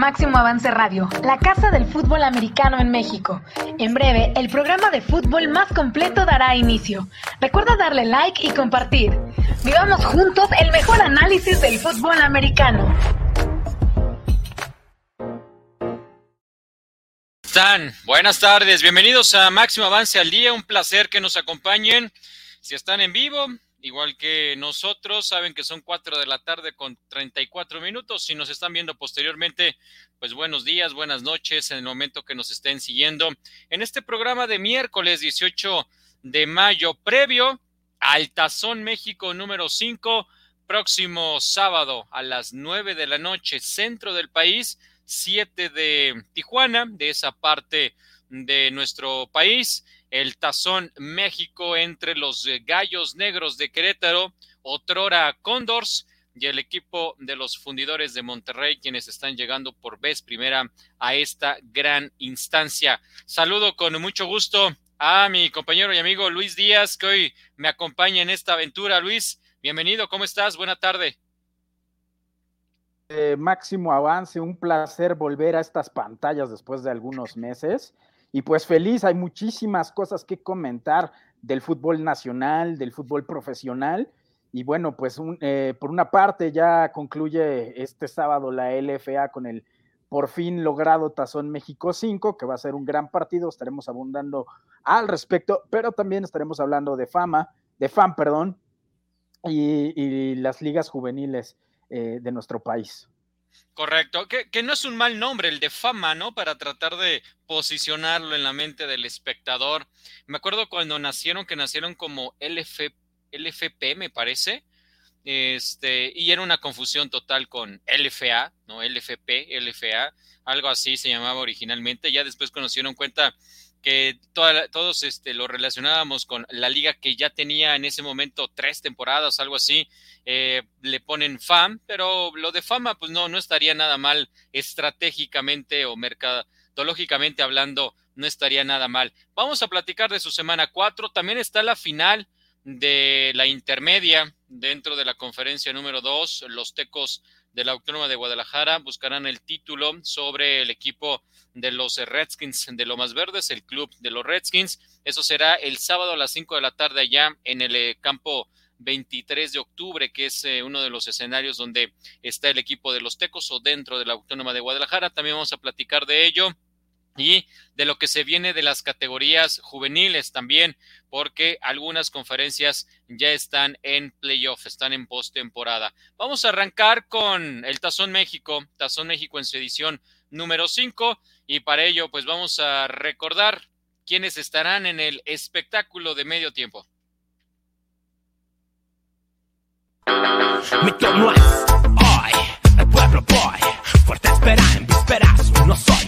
Máximo Avance Radio, la casa del fútbol americano en México. En breve, el programa de fútbol más completo dará inicio. Recuerda darle like y compartir. Vivamos juntos el mejor análisis del fútbol americano. están? Buenas tardes, bienvenidos a Máximo Avance al Día, un placer que nos acompañen. Si están en vivo, igual que nosotros, saben que son 4 de la tarde con 34 minutos. Si nos están viendo posteriormente, pues buenos días, buenas noches en el momento que nos estén siguiendo. En este programa de miércoles 18 de mayo, previo al Tazón México número 5, próximo sábado a las 9 de la noche, centro del país, 7 de Tijuana, de esa parte de nuestro país el Tazón México entre los eh, Gallos Negros de Querétaro, Otrora Condors y el equipo de los fundidores de Monterrey, quienes están llegando por vez primera a esta gran instancia. Saludo con mucho gusto a mi compañero y amigo Luis Díaz, que hoy me acompaña en esta aventura. Luis, bienvenido, ¿cómo estás? Buena tarde. Eh, máximo avance, un placer volver a estas pantallas después de algunos meses. Y pues feliz, hay muchísimas cosas que comentar del fútbol nacional, del fútbol profesional. Y bueno, pues eh, por una parte ya concluye este sábado la LFA con el por fin logrado Tazón México 5, que va a ser un gran partido, estaremos abundando al respecto, pero también estaremos hablando de fama, de FAM, perdón, y, las ligas juveniles eh, de nuestro país. Correcto, que, no es un mal nombre el de fama, ¿no? Para tratar de posicionarlo en la mente del espectador. Me acuerdo cuando nacieron, que nacieron como LF, LFP, me parece, este, y era una confusión total con LFA, ¿no? LFP, LFA, algo así se llamaba originalmente. Ya después conocieron cuenta que todos este, lo relacionábamos con la liga que ya tenía en ese momento tres temporadas, algo así, eh, le ponen FAM, pero lo de fama pues no, no estaría nada mal estratégicamente o mercadológicamente hablando, no estaría nada mal. Vamos a platicar de su semana 4, también está la final de la intermedia dentro de la conferencia número 2, los Tecos de la Autónoma de Guadalajara buscarán el título sobre el equipo de los Redskins de Lomas Verdes, el club de los Redskins. Eso será el sábado a las 5 de la tarde allá en el eh, campo 23 de octubre, que es eh, uno de los escenarios donde está el equipo de los Tecos o dentro de la Autónoma de Guadalajara. También vamos a platicar de ello y de lo que se viene de las categorías juveniles también, porque algunas conferencias ya están en playoff, están en postemporada. Vamos a arrancar con el Tazón México, Tazón México en su edición número 5, y para ello, pues vamos a recordar quiénes estarán en el espectáculo de medio tiempo. Mi es hoy, el pueblo fuerte espera en vísperas, no soy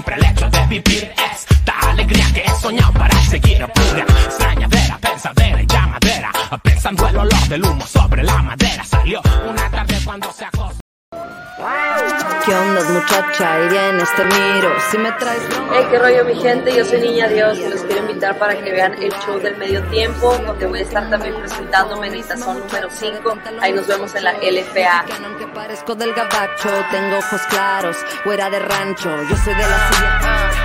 siempre el hecho de vivir esta alegría que he soñado para seguir pura extrañadera, pensadera y llamadera pensando el olor del humo sobre la madera. Salió una tarde cuando se acostó ¿Qué onda, muchacha? Y bien, este miro. Si me traes. Hey, qué rollo, mi gente. Yo soy Niña Dios y los quiero invitar para que vean el show del medio tiempo, donde voy a estar también presentándome en el tazón número 5. Ahí nos vemos en la LFA. Que parezco del gabacho, tengo ojos claros, fuera de rancho. Yo soy de la silla.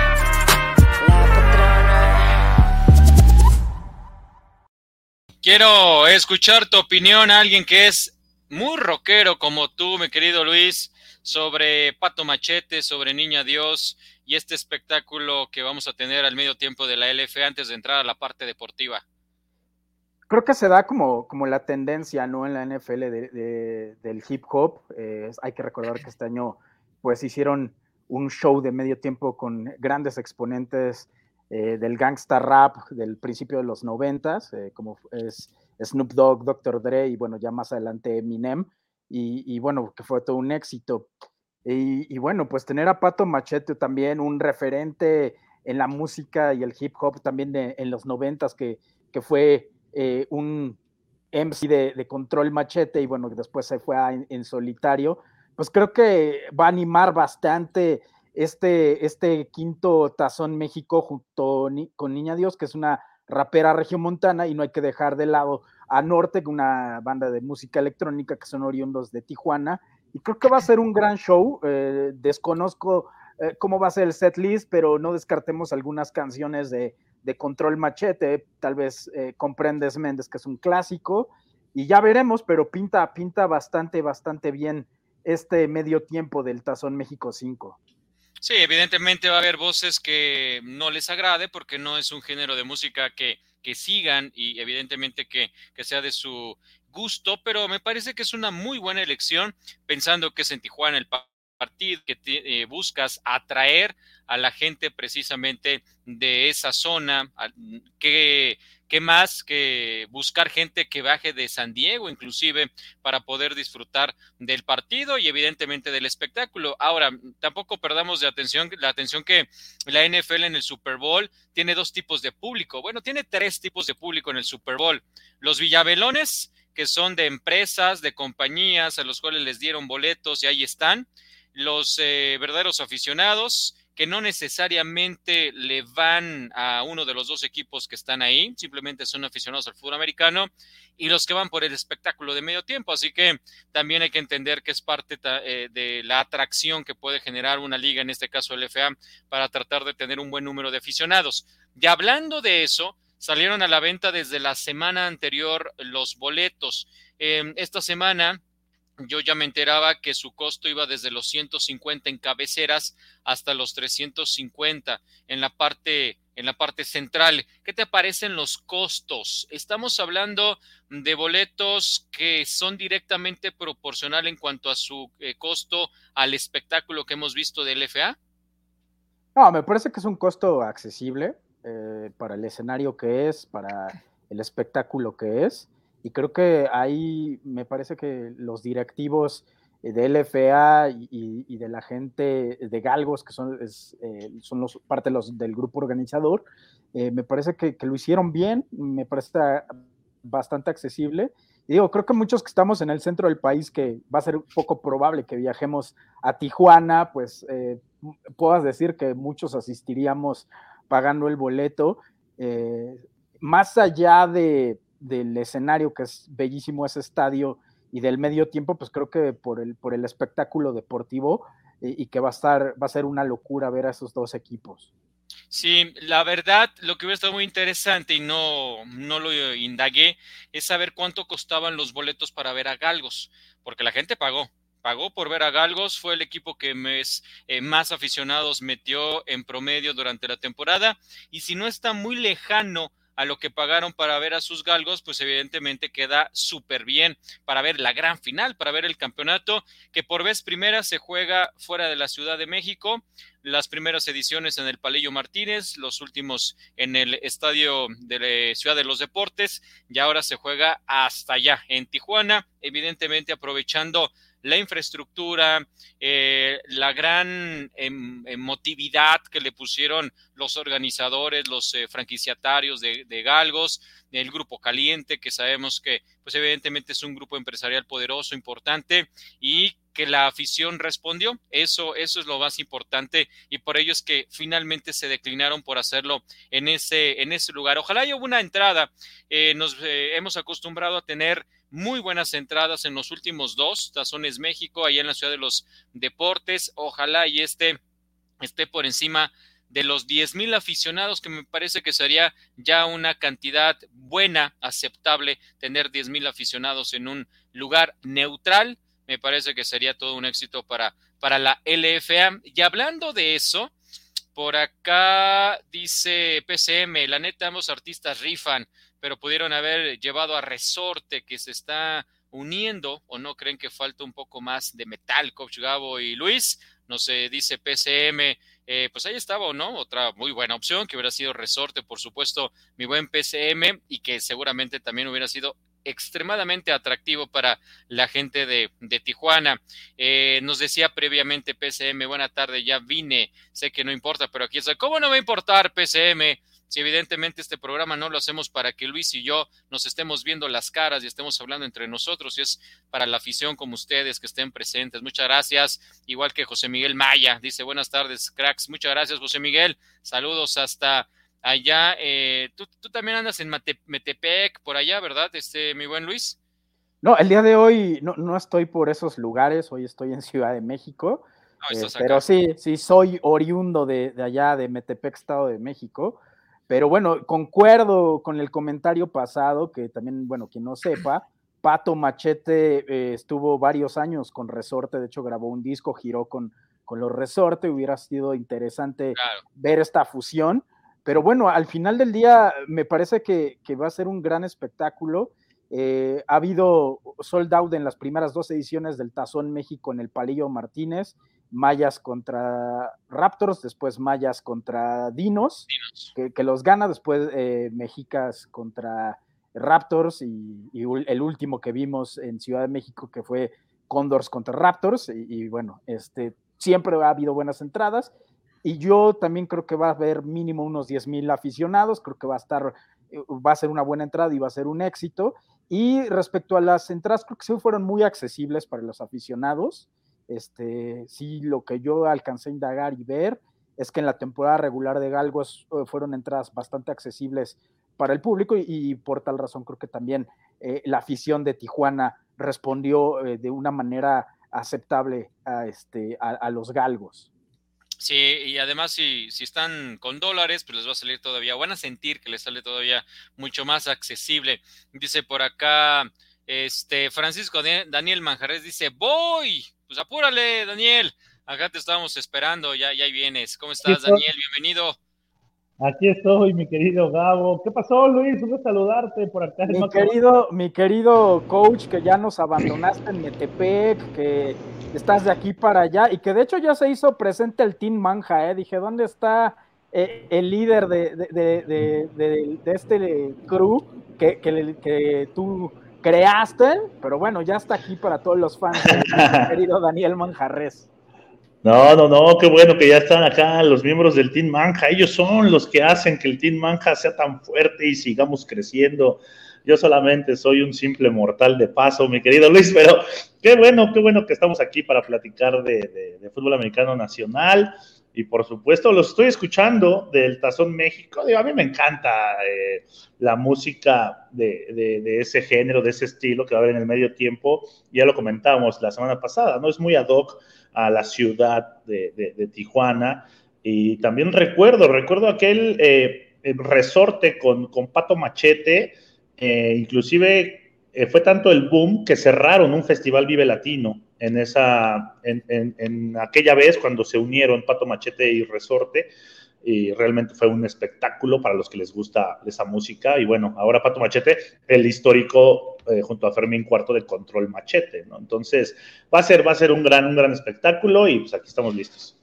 Quiero escuchar tu opinión a alguien que es muy rockero como tú, mi querido Luis, sobre Pato Machete, sobre Niña Dios y este espectáculo que vamos a tener al medio tiempo de la LF antes de entrar a la parte deportiva. Creo que se da como, como la tendencia, ¿no? En la NFL del hip hop. Eh, hay que recordar que este año, pues, hicieron un show de medio tiempo con grandes exponentes eh, del gangsta rap del principio de los noventas, eh, como es Snoop Dogg, Dr. Dre y bueno, ya más adelante Eminem, y, bueno, que fue todo un éxito. Y, bueno, pues tener a Pato Machete también, un referente en la música y el hip hop también en los noventas, que, que fue eh, un MC de, Control Machete y bueno, después se fue en, solitario, pues creo que va a animar bastante este, este quinto Tazón México junto con Niña Dios, que es una rapera regiomontana y no hay que dejar de lado a Norte, una banda de música electrónica que son oriundos de Tijuana y creo que va a ser un gran show. Eh, desconozco eh, cómo va a ser el set list, pero no descartemos algunas canciones de, Control Machete, tal vez eh, Comprendes Méndez, que es un clásico, y ya veremos, pero pinta, pinta bastante, bastante bien este medio tiempo del Tazón México 5. Sí, evidentemente va a haber voces que no les agrade porque no es un género de música que, que sigan y evidentemente que, que sea de su gusto, pero me parece que es una muy buena elección pensando que es en Tijuana el partido que eh, buscas atraer a la gente precisamente de esa zona, que, más que buscar gente que baje de San Diego inclusive para poder disfrutar del partido y evidentemente del espectáculo. Ahora, tampoco perdamos de atención la atención que la NFL en el Super Bowl tiene dos tipos de público. Bueno, tiene tres tipos de público en el Super Bowl. Los villabelones, que son de empresas, de compañías a los cuales les dieron boletos y ahí están los eh, verdaderos aficionados que no necesariamente le van a uno de los dos equipos que están ahí, simplemente son aficionados al fútbol americano, y los que van por el espectáculo de medio tiempo. Así que también hay que entender que es parte eh, de la atracción que puede generar una liga, en este caso el FA, para tratar de tener un buen número de aficionados. Y hablando de eso, salieron a la venta desde la semana anterior los boletos. Em, esta semana yo ya me enteraba que su costo iba desde los 150 en cabeceras hasta los 350 en la parte en la parte central. ¿Qué te parecen los costos? Estamos hablando de boletos que son directamente proporcional en cuanto a su eh, costo al espectáculo que hemos visto del FA. No, me parece que es un costo accesible eh, para el escenario que es, para el espectáculo que es y creo que ahí me parece que los directivos de LFA y, de la gente de Galgos, que son, eh, son los, parte los, del grupo organizador, eh, me parece que, lo hicieron bien, me parece bastante accesible. Y digo, creo que muchos que estamos en el centro del país, que va a ser poco probable que viajemos a Tijuana, pues eh, puedas decir que muchos asistiríamos pagando el boleto. más allá de, del escenario, que es bellísimo ese estadio, y del medio tiempo, pues creo que por el, por el espectáculo deportivo y, que va a estar, va a ser una locura ver a esos dos equipos. Sí, la verdad, lo que hubiera estado muy interesante y no, no lo indagué es saber cuánto costaban los boletos para ver a Galgos, porque la gente pagó, pagó por ver a Galgos, fue el equipo que eh, más aficionados metió en promedio durante la temporada, y si no está muy lejano a lo que pagaron para ver a sus galgos, pues evidentemente queda súper bien para ver la gran final, para ver el campeonato, que por vez primera se juega fuera de la Ciudad de México, las primeras ediciones en el Palillo Martínez, los últimos en el Estadio de la Ciudad de los Deportes, y ahora se juega hasta allá, en Tijuana, evidentemente aprovechando la infraestructura, eh, la gran emotividad que le pusieron los organizadores, los eh, franquiciatarios de, de, Galgos, el Grupo Caliente, que sabemos que, pues evidentemente es un grupo empresarial poderoso, importante, y que la afición respondió. Eso, eso es lo más importante y por ello es que finalmente se declinaron por hacerlo en ese, en ese lugar. Ojalá haya una entrada. Eh, nos hemos acostumbrado a tener muy buenas entradas en los últimos dos, Tazones México, allá en la ciudad de los deportes. Ojalá y este esté por encima de los diez mil aficionados, que me parece que sería ya una cantidad buena, aceptable, tener diez mil aficionados en un lugar neutral. Me parece que sería todo un éxito para, para la LFA. Y hablando de eso, por acá dice PCM, la neta, ambos artistas rifan pero pudieron haber llevado a Resorte que se está uniendo o no creen que falta un poco más de metal, Coach Gabo y Luis, no se dice PCM, eh, pues ahí estaba no, otra muy buena opción que hubiera sido Resorte, por supuesto, mi buen PCM y que seguramente también hubiera sido extremadamente atractivo para la gente de, de Tijuana. Eh, nos decía previamente PCM, buena tarde, ya vine, sé que no importa, pero aquí estoy. ¿Cómo no va a importar PCM? si evidentemente este programa no lo hacemos para que Luis y yo nos estemos viendo las caras y estemos hablando entre nosotros, y es para la afición como ustedes que estén presentes. Muchas gracias, igual que José Miguel Maya, dice buenas tardes, cracks. Muchas gracias, José Miguel. Saludos hasta allá. Eh, ¿tú, también andas en Metepec, por allá, ¿verdad, este, mi buen Luis? No, el día de hoy no, no estoy por esos lugares, hoy estoy en Ciudad de México, eh, pero sí, sí, soy oriundo de, de, allá, de Metepec, Estado de México. Pero bueno, concuerdo con el comentario pasado, que también, bueno, quien no sepa, Pato Machete eh, estuvo varios años con Resorte, de hecho grabó un disco, giró con, con los Resorte, hubiera sido interesante ver esta fusión. Pero bueno, al final del día me parece que, que va a ser un gran espectáculo. Eh, ha habido sold out en las primeras dos ediciones del Tazón México en el Palillo Martínez Mayas contra Raptors, después Mayas contra Dinos, Que, los gana, después eh, Mexicas contra Raptors y, el último que vimos en Ciudad de México que fue Condors contra Raptors y, bueno, este, siempre ha habido buenas entradas y yo también creo que va a haber mínimo unos 10 mil aficionados, creo que va a estar, eh, va a ser una buena entrada y va a ser un éxito. Y respecto a las entradas, creo que sí fueron muy accesibles para los aficionados. Este, sí, lo que yo alcancé a indagar y ver es que en la temporada regular de Galgos eh, fueron entradas bastante accesibles para el público y, por tal razón creo que también eh, la afición de Tijuana respondió de una manera aceptable a, este, a, los galgos. Sí, y además si, si están con dólares, pues les va a salir todavía, van a sentir que les sale todavía mucho más accesible. Dice por acá, este Francisco Daniel Manjarres dice, voy, pues apúrale, Daniel. Acá te estábamos esperando, ya, ya vienes. ¿Cómo estás, Daniel? Bienvenido. Aquí estoy, mi querido Gabo. ¿Qué pasó, Luis? Un saludarte por acá. Mi querido, mi querido coach, que ya nos abandonaste en Metepec, que estás de aquí para allá y que de hecho ya se hizo presente el Team Manja, ¿eh? Dije, ¿dónde está eh, el líder de, de, de, de, este crew que, que, que tú creaste, pero bueno, ya está aquí para todos los fans del querido Daniel Manjarres. No, no, no, qué bueno que ya están acá los miembros del Team Manja. Ellos son los que hacen que el Team Manja sea tan fuerte y sigamos creciendo. Yo solamente soy un simple mortal de paso, mi querido Luis, pero qué bueno, qué bueno que estamos aquí para platicar de, de fútbol americano nacional y por supuesto los estoy escuchando del Tazón México. a mí me encanta eh, la música de, ese género, de ese estilo que va a haber en el medio tiempo. Ya lo comentamos la semana pasada, ¿no? Es muy ad hoc a la ciudad de, Tijuana. Y también recuerdo, recuerdo aquel eh, resorte con, con, Pato Machete, eh, inclusive fue tanto el boom que cerraron un festival Vive Latino en, esa, en, aquella vez cuando se unieron Pato Machete y Resorte. Y realmente fue un espectáculo para los que les gusta esa música. Y bueno, ahora Pato Machete, el histórico eh, junto a Fermín Cuarto de Control Machete, ¿no? Entonces, va a ser, va a ser un gran, un gran espectáculo y pues aquí estamos listos.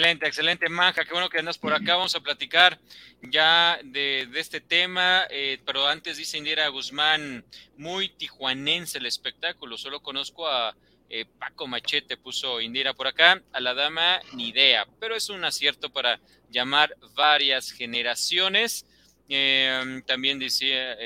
Excelente, excelente, Manja. Qué bueno que andas por acá. Vamos a platicar ya de, este tema. Eh, pero antes dice Indira Guzmán, muy tijuanense el espectáculo. Solo conozco a eh, Paco Machete, puso Indira por acá. A la dama, ni idea. Pero es un acierto para llamar varias generaciones. Eh, también decía,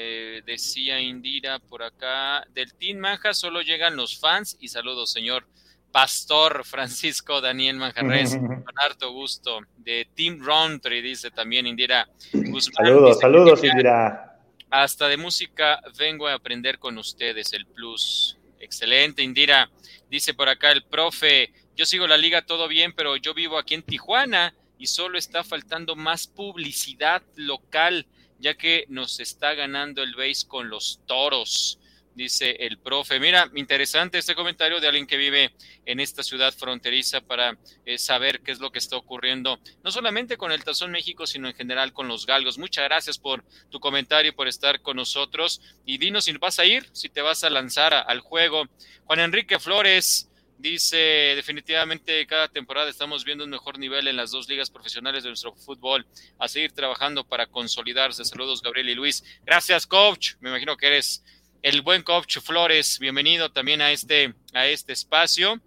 decía Indira por acá, del Team Manja solo llegan los fans y saludos, señor Pastor Francisco Daniel Manjarres, con harto gusto, de Team Roundtree, dice también Indira Guzmán. Saludos, saludos, Indira. Hasta de música vengo a aprender con ustedes, el plus. Excelente, Indira. Dice por acá el profe, yo sigo la liga todo bien, pero yo vivo aquí en Tijuana y solo está faltando más publicidad local, ya que nos está ganando el base con los toros dice el profe. Mira, interesante este comentario de alguien que vive en esta ciudad fronteriza para eh, saber qué es lo que está ocurriendo, no solamente con el Tazón México, sino en general con los galgos. Muchas gracias por tu comentario y por estar con nosotros. Y dinos si vas a ir, si te vas a lanzar al juego. Juan Enrique Flores. Dice, definitivamente cada temporada estamos viendo un mejor nivel en las dos ligas profesionales de nuestro fútbol. A seguir trabajando para consolidarse. Saludos, Gabriel y Luis. Gracias, coach. Me imagino que eres el buen coach Flores, bienvenido también a este, a este espacio.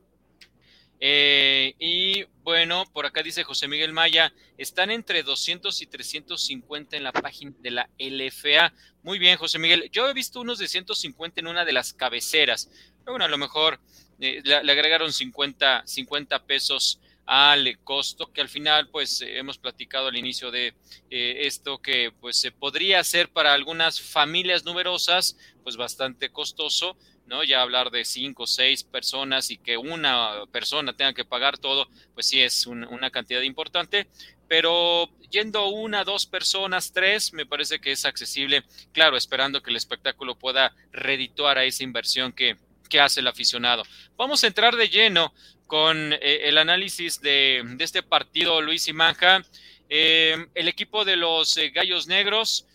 Eh, y bueno, por acá dice José Miguel Maya, están entre 200 y 350 en la página de la LFA. Muy bien, José Miguel. Yo he visto unos de 150 en una de las cabeceras. Bueno, a lo mejor eh, le, agregaron 50, 50 pesos al costo que al final pues hemos platicado al inicio de eh, esto que pues se podría hacer para algunas familias numerosas pues bastante costoso, ¿no? Ya hablar de cinco o seis personas y que una persona tenga que pagar todo, pues sí es una cantidad importante, pero yendo una, dos personas, tres, me parece que es accesible, claro, esperando que el espectáculo pueda redituar a esa inversión que, hace el aficionado. Vamos a entrar de lleno con eh, el análisis de, este partido, Luis y Manja. Eh, el equipo de los eh, Gallos Negros,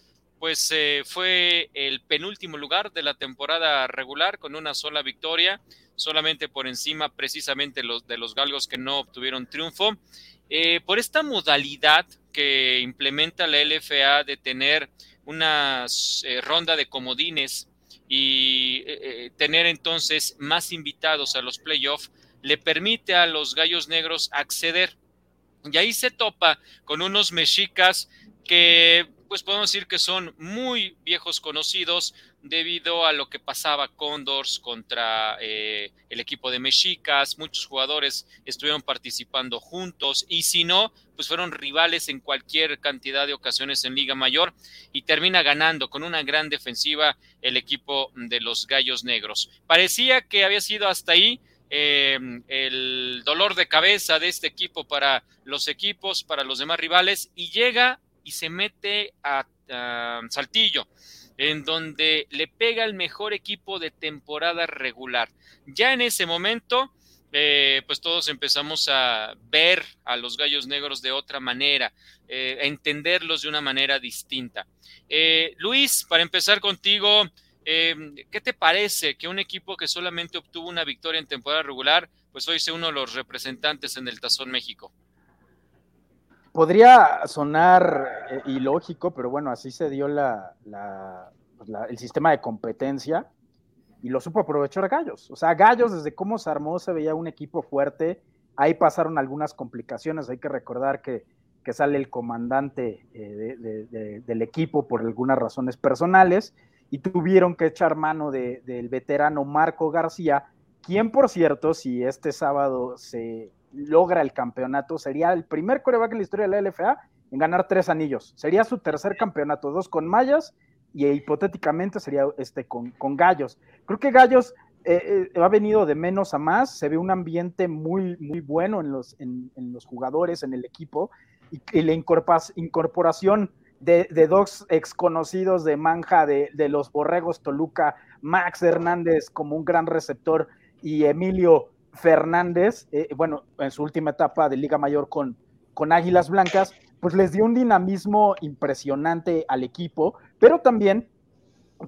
pues fue el penúltimo lugar de la temporada regular con una sola victoria, solamente por encima precisamente los, de los galgos que no obtuvieron triunfo. por esta modalidad que implementa la LFA de tener una ronda de comodines y tener entonces más invitados a los playoffs, le permite a los gallos negros acceder. Y ahí se topa con unos mexicas que, pues podemos decir que son muy viejos conocidos debido a lo que pasaba Condors contra eh, el equipo de mexicas. Muchos jugadores estuvieron participando juntos y si no, pues fueron rivales en cualquier cantidad de ocasiones en Liga Mayor y termina ganando con una gran defensiva el equipo de los Gallos Negros. Parecía que había sido hasta ahí Em, el dolor de cabeza de este equipo para los equipos, para los demás rivales, y llega y se mete a, Saltillo, en donde le pega el mejor equipo de temporada regular. Ya en ese momento, eh, pues todos empezamos a ver a los gallos negros de otra manera, eh, a entenderlos de una manera distinta. Eh, Luis, para empezar contigo, Em, ¿Qué te parece que un equipo que solamente obtuvo una victoria en temporada regular, pues hoy sea uno de los representantes en el Tazón México? Podría sonar eh, ilógico, pero bueno, así se dio pues el sistema de competencia y lo supo aprovechar Gallos. O sea, Gallos, desde cómo se armó, se veía un equipo fuerte. Ahí pasaron algunas complicaciones. Hay que recordar que, sale el comandante eh, del equipo por algunas razones personales y tuvieron que echar mano del veterano Marco García, quien por cierto, si este sábado se logra el campeonato, sería el primer coreback en la historia de la LFA en ganar tres anillos. Sería su tercer campeonato, dos con Mayas y hipotéticamente sería este con, con Gallos. Creo que Gallos eh, eh, ha venido de menos a más, se ve un ambiente muy, muy bueno en los, en, los jugadores, en el equipo, y, y la incorporación de, dos ex conocidos de Manja, de, los Borregos Toluca, Max Hernández como un gran receptor y Emilio Fernández, eh, bueno, en su última etapa de Liga Mayor con, con Águilas Blancas, pues les dio un dinamismo impresionante al equipo, pero también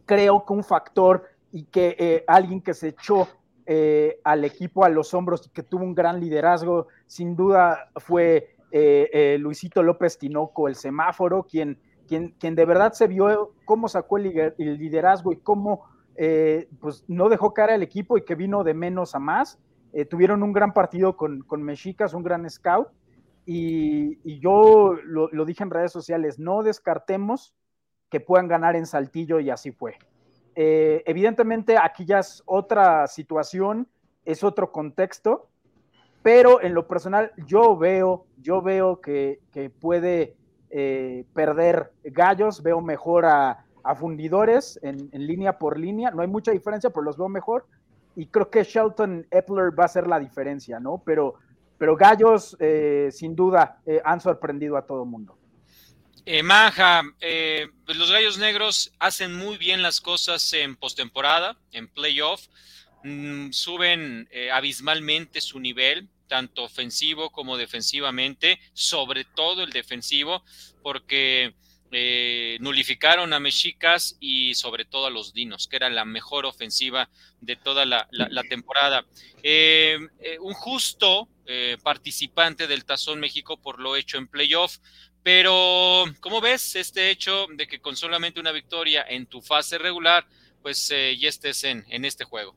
creo que un factor y que eh, alguien que se echó eh, al equipo a los hombros y que tuvo un gran liderazgo, sin duda fue eh, eh, Luisito López Tinoco, el semáforo, quien, quien, quien de verdad se vio cómo sacó el, liderazgo y cómo pues no dejó cara al equipo y que vino de menos a más. Tuvieron un gran partido con, con Mexicas, un gran scout. Y, yo lo, lo, dije en redes sociales, no descartemos que puedan ganar en Saltillo y así fue. evidentemente aquí ya es otra situación, es otro contexto, pero en lo personal yo veo, yo veo que, puede eh, perder gallos, veo mejor a, fundidores en, línea por línea, no hay mucha diferencia, pero los veo mejor y creo que Shelton Epler va a ser la diferencia, ¿no? Pero, pero gallos eh, sin duda eh, han sorprendido a todo el mundo. Maja, pues los gallos negros hacen muy bien las cosas en postemporada, en playoff. Mm, suben abismalmente su nivel tanto ofensivo como defensivamente, sobre todo el defensivo, porque eh, nulificaron a Mexicas y sobre todo a los Dinos, que era la mejor ofensiva de toda la, temporada. Eh, eh, un justo participante del Tazón México por lo hecho en playoff, pero ¿cómo ves este hecho de que con solamente una victoria en tu fase regular, pues ya estés en, en este juego?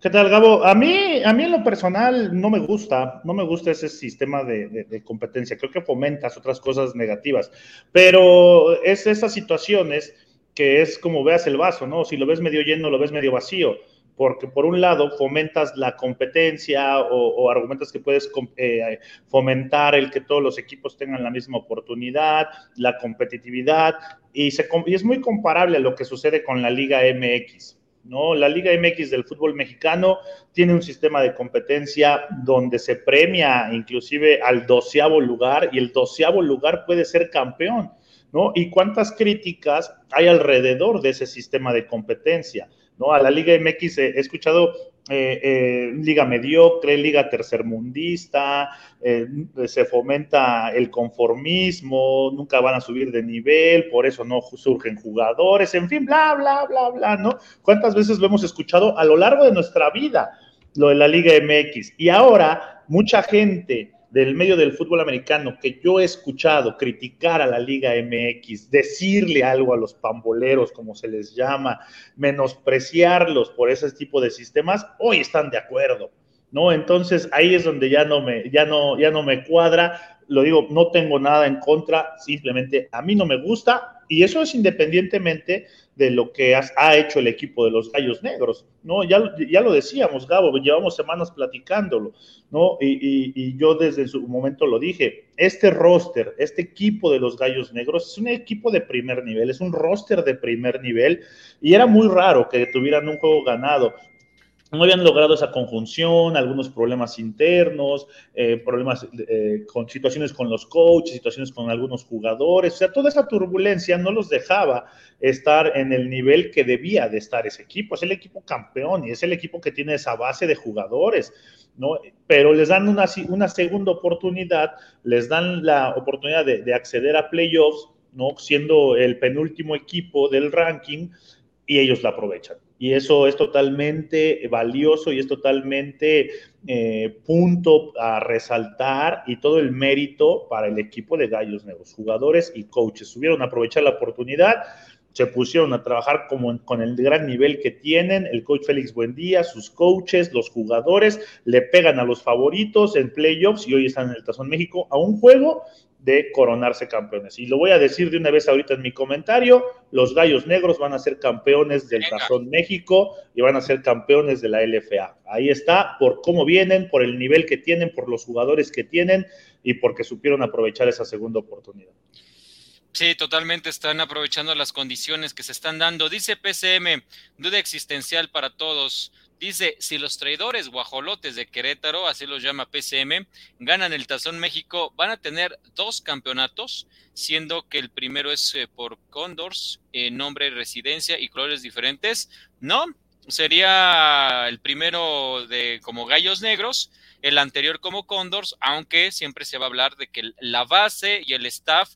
¿Qué tal, Gabo? A mí, a mí en lo personal no me gusta, no me gusta ese sistema de, competencia. Creo que fomentas otras cosas negativas, pero es esas situaciones que es como veas el vaso, ¿no? Si lo ves medio lleno, lo ves medio vacío, porque por un lado fomentas la competencia o, argumentas que puedes eh, fomentar el que todos los equipos tengan la misma oportunidad, la competitividad, y, se, y es muy comparable a lo que sucede con la Liga MX. ¿No? La Liga MX del fútbol mexicano tiene un sistema de competencia donde se premia inclusive al doceavo lugar y el doceavo lugar puede ser campeón, ¿no? ¿Y cuántas críticas hay alrededor de ese sistema de competencia? ¿no? A la Liga MX he escuchado eh, eh, liga mediocre, liga tercermundista, eh, se fomenta el conformismo, nunca van a subir de nivel, por eso no surgen jugadores, en fin, bla, bla, bla, bla, ¿no? ¿Cuántas veces lo hemos escuchado a lo largo de nuestra vida, lo de la Liga MX? Y ahora mucha gente del medio del fútbol americano que yo he escuchado criticar a la Liga MX, decirle algo a los pamboleros, como se les llama, menospreciarlos por ese tipo de sistemas, hoy están de acuerdo, ¿no? Entonces ahí es donde ya no me, ya no, ya no me cuadra. Lo digo, no tengo nada en contra, simplemente a mí no me gusta, y eso es independientemente de lo que ha hecho el equipo de los Gallos Negros, ¿no? Ya, ya lo decíamos, Gabo, llevamos semanas platicándolo, ¿no? Y, yo desde su momento lo dije, este roster, este equipo de los Gallos Negros es un equipo de primer nivel, es un roster de primer nivel, y era muy raro que tuvieran un juego ganado no habían logrado esa conjunción, algunos problemas internos, eh, problemas eh, con situaciones con los coaches, situaciones con algunos jugadores, o sea, toda esa turbulencia no los dejaba estar en el nivel que debía de estar ese equipo, es el equipo campeón y es el equipo que tiene esa base de jugadores, ¿no? Pero les dan una, segunda oportunidad, les dan la oportunidad de, de acceder a playoffs, ¿no? Siendo el penúltimo equipo del ranking y ellos la aprovechan y eso es totalmente valioso y es totalmente eh, punto a resaltar y todo el mérito para el equipo de Gallos Negros, jugadores y coaches. Subieron a aprovechar la oportunidad, se pusieron a trabajar como con el gran nivel que tienen, el coach Félix Buendía, sus coaches, los jugadores, le pegan a los favoritos en playoffs y hoy están en el Tazón México a un juego de coronarse campeones. Y lo voy a decir de una vez ahorita en mi comentario, los Gallos Negros van a ser campeones del Tazón México y van a ser campeones de la LFA. Ahí está, por cómo vienen, por el nivel que tienen, por los jugadores que tienen y porque supieron aprovechar esa segunda oportunidad. Sí, totalmente están aprovechando las condiciones que se están dando. Dice PCM, duda existencial para todos. Dice, si los traidores guajolotes de Querétaro, así los llama PCM, ganan el Tazón México, van a tener dos campeonatos, siendo que el primero es eh, por Condors, en nombre residencia y colores diferentes. No, sería el primero de como Gallos Negros, el anterior como Condors, aunque siempre se va a hablar de que la base y el staff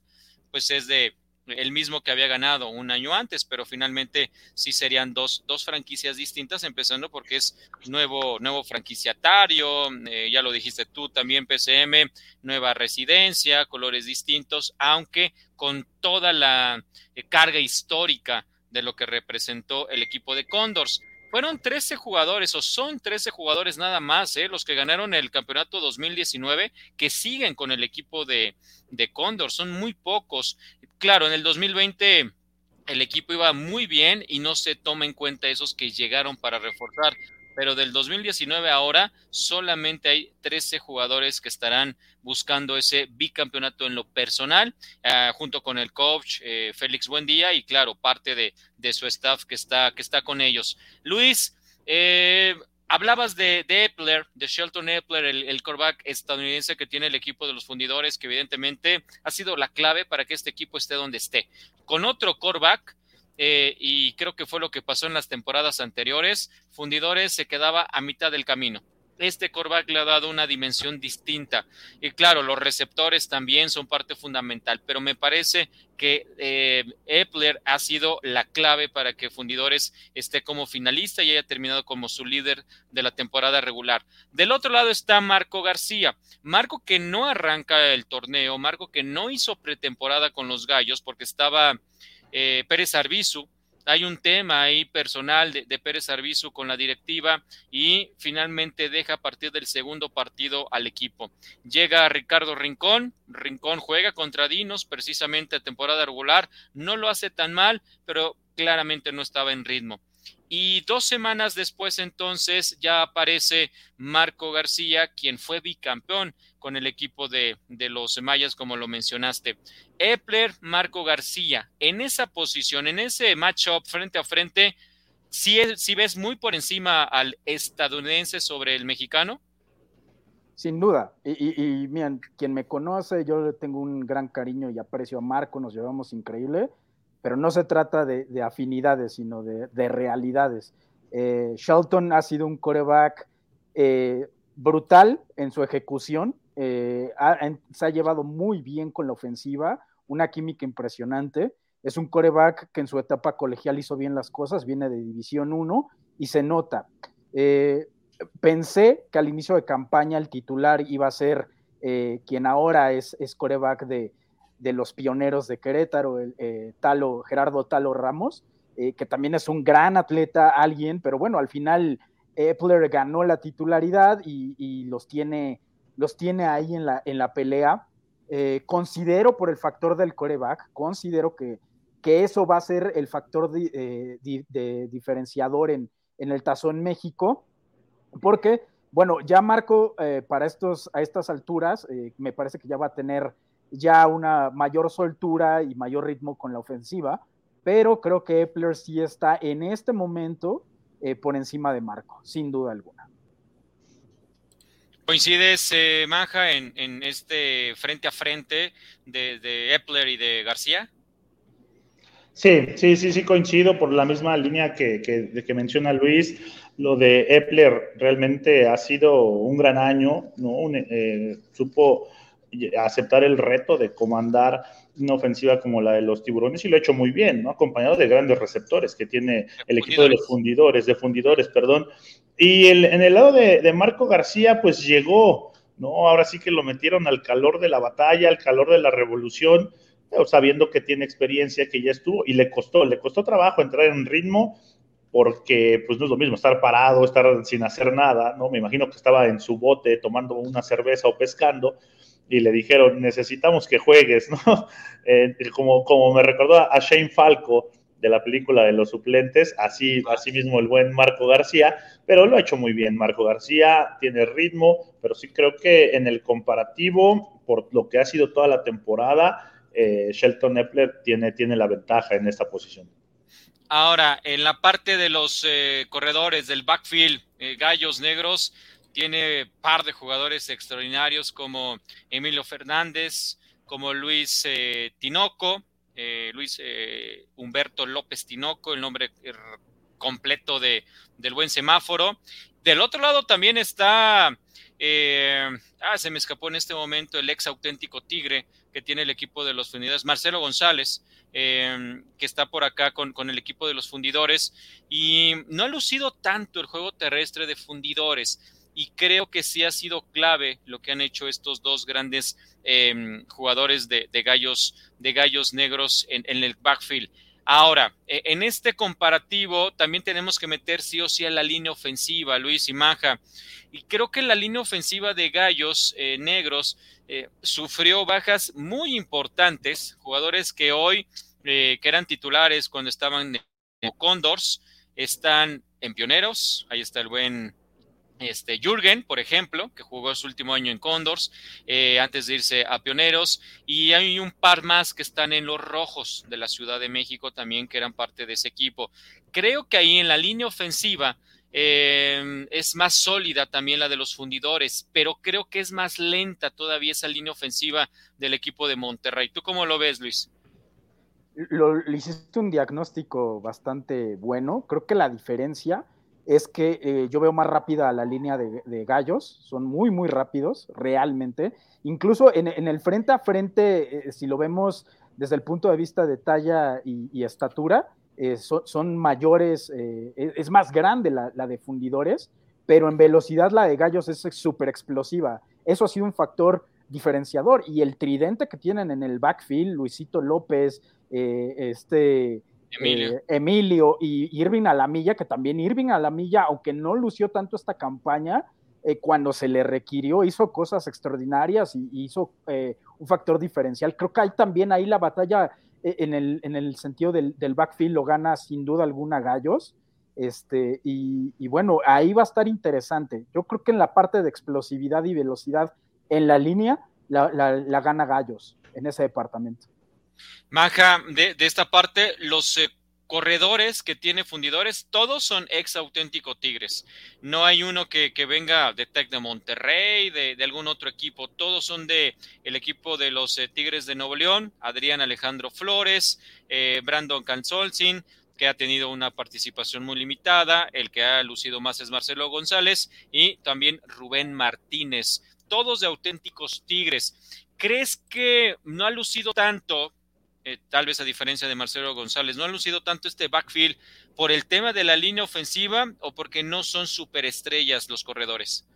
pues es de el mismo que había ganado un año antes, pero finalmente sí serían dos, dos franquicias distintas, empezando porque es nuevo, nuevo franquiciatario, eh, ya lo dijiste tú también, PCM, nueva residencia, colores distintos, aunque con toda la eh, carga histórica de lo que representó el equipo de Condors. Fueron 13 jugadores, o son 13 jugadores nada más, ¿eh? los que ganaron el campeonato 2019, que siguen con el equipo de, de Condor, son muy pocos claro, en el 2020 el equipo iba muy bien y no se toma en cuenta esos que llegaron para reforzar. Pero del 2019 ahora solamente hay 13 jugadores que estarán buscando ese bicampeonato en lo personal, eh, junto con el coach eh, Félix Buendía y claro, parte de, de, su staff que está, que está con ellos. Luis, eh, Hablabas de, Epler, de Shelton Epler, el, el estadounidense que tiene el equipo de los fundidores, que evidentemente ha sido la clave para que este equipo esté donde esté. Con otro coreback, eh, y creo que fue lo que pasó en las temporadas anteriores, Fundidores se quedaba a mitad del camino este coreback le ha dado una dimensión distinta. Y claro, los receptores también son parte fundamental, pero me parece que eh, Epler ha sido la clave para que Fundidores esté como finalista y haya terminado como su líder de la temporada regular. Del otro lado está Marco García. Marco que no arranca el torneo, Marco que no hizo pretemporada con los Gallos porque estaba eh, Pérez Arbizu hay un tema ahí personal de, Pérez Arbizu con la directiva y finalmente deja a partir del segundo partido al equipo. Llega Ricardo Rincón, Rincón juega contra Dinos precisamente a temporada regular, no lo hace tan mal, pero claramente no estaba en ritmo. Y dos semanas después entonces ya aparece Marco García, quien fue bicampeón con el equipo de, los Mayas, como lo mencionaste. Epler, Marco García, en esa posición, en ese matchup frente a frente, ¿sí, si ves muy por encima al estadounidense sobre el mexicano? Sin duda. Y, y, miren, quien me conoce, yo le tengo un gran cariño y aprecio a Marco, nos llevamos increíble, pero no se trata de, afinidades, sino de, realidades. Eh, Shelton ha sido un coreback eh, brutal en su ejecución, eh, se ha llevado muy bien con la ofensiva, una química impresionante. Es un coreback que en su etapa colegial hizo bien las cosas, viene de División 1 y se nota pensé que al inicio de campaña el titular iba a ser eh, quien ahora es, es coreback de, los pioneros de Querétaro, el, eh, Talo, Gerardo Talo Ramos, eh, que también es un gran atleta, alguien, pero bueno, al final Epler ganó la titularidad y, los, tiene, los tiene ahí en la, en la pelea. considero por el factor del coreback, considero que, que eso va a ser el factor de, diferenciador en, en el Tazón México porque, bueno, ya Marco eh, para estos, a estas alturas eh, me parece que ya va a tener ya una mayor soltura y mayor ritmo con la ofensiva, pero creo que Epler sí está en este momento eh, por encima de Marco, sin duda alguna. ¿Coincides, Manja, en, este frente a frente de, Epler y de García? Sí, sí, sí, sí, coincido por la misma línea que, que, que menciona Luis lo de Epler realmente ha sido un gran año, ¿no? Eh, supo aceptar el reto de comandar una ofensiva como la de los tiburones y lo ha hecho muy bien, ¿no? Acompañado de grandes receptores que tiene el equipo de los fundidores, de fundidores, perdón. Y en el lado de, Marco García, pues llegó, ¿no? Ahora sí que lo metieron al calor de la batalla, al calor de la revolución, sabiendo que tiene experiencia, que ya estuvo, y le costó, le costó trabajo entrar en ritmo porque pues no es lo mismo estar parado, estar sin hacer nada, ¿no? Me imagino que estaba en su bote tomando una cerveza o pescando y le dijeron, necesitamos que juegues, ¿no? Eh, como, como me recordó a Shane Falco de la película de los suplentes, así, así mismo el buen Marco García, pero lo ha hecho muy bien Marco García, tiene ritmo, pero sí creo que en el comparativo, por lo que ha sido toda la temporada, eh, Shelton Epler tiene, tiene la ventaja en esta posición. Ahora, en la parte de los eh, corredores del backfield, eh, Gallos Negros tiene par de jugadores extraordinarios como Emilio Fernández, como Luis eh, Tinoco, Luis Humberto López Tinoco, el nombre completo de, del buen semáforo. Del otro lado también está, ah, se me escapó en este momento el ex auténtico Tigre que tiene el equipo de los fundidores, Marcelo González, que está por acá con, el equipo de los fundidores y no ha lucido tanto el juego terrestre de fundidores y creo que sí ha sido clave lo que han hecho estos dos grandes em, jugadores de, gallos, de gallos negros en, el backfield. Ahora, e, en este comparativo también tenemos que meter sí o sí a la línea ofensiva, Luis y Maja. Y creo que la línea ofensiva de gallos eh, negros eh, sufrió bajas muy importantes, jugadores que hoy, eh, que eran titulares cuando estaban en Condors, están en Pioneros, ahí está el buen este, Jürgen, por ejemplo, que jugó su último año en Condors, eh, antes de irse a Pioneros, y hay un par más que están en los rojos de la Ciudad de México también, que eran parte de ese equipo. Creo que ahí en la línea ofensiva Em, es más sólida también la de los fundidores, pero creo que es más lenta todavía esa línea ofensiva del equipo de Monterrey. ¿Tú cómo lo ves, Luis? Lo, le hiciste un diagnóstico bastante bueno. Creo que la diferencia es que eh, yo veo más rápida la línea de, gallos, son muy, muy rápidos, realmente. Incluso en, el frente a frente, eh, si lo vemos desde el punto de vista de talla y estatura, eh, son, mayores, eh, es, más grande la, de fundidores, pero en velocidad la de gallos es súper explosiva. Eso ha sido un factor diferenciador. Y el tridente que tienen en el backfield, Luisito López, este, Emilio. y Irving Alamilla, que también Irving Alamilla, aunque no lució tanto esta campaña, cuando se le requirió, hizo cosas extraordinarias y, hizo un factor diferencial. Creo que hay también ahí la batalla en el, en el sentido del, backfield lo gana sin duda alguna Gallos. Este, y, bueno, ahí va a estar interesante. Yo creo que en la parte de explosividad y velocidad en la línea, la, gana Gallos en ese departamento. Maja, de, esta parte, los eh, corredores que tiene fundidores, todos son ex auténtico Tigres. No hay uno que, venga de Tec de Monterrey, de, algún otro equipo. Todos son de el equipo de los eh, Tigres de Nuevo León, Adrián Alejandro Flores, eh, Brandon Cansolzin, que ha tenido una participación muy limitada. El que ha lucido más es Marcelo González y también Rubén Martínez. Todos de auténticos Tigres. ¿Crees que no ha lucido tanto eh, tal vez a diferencia de Marcelo González, no han lucido tanto este backfield por el tema de la línea ofensiva o porque no son superestrellas los corredores?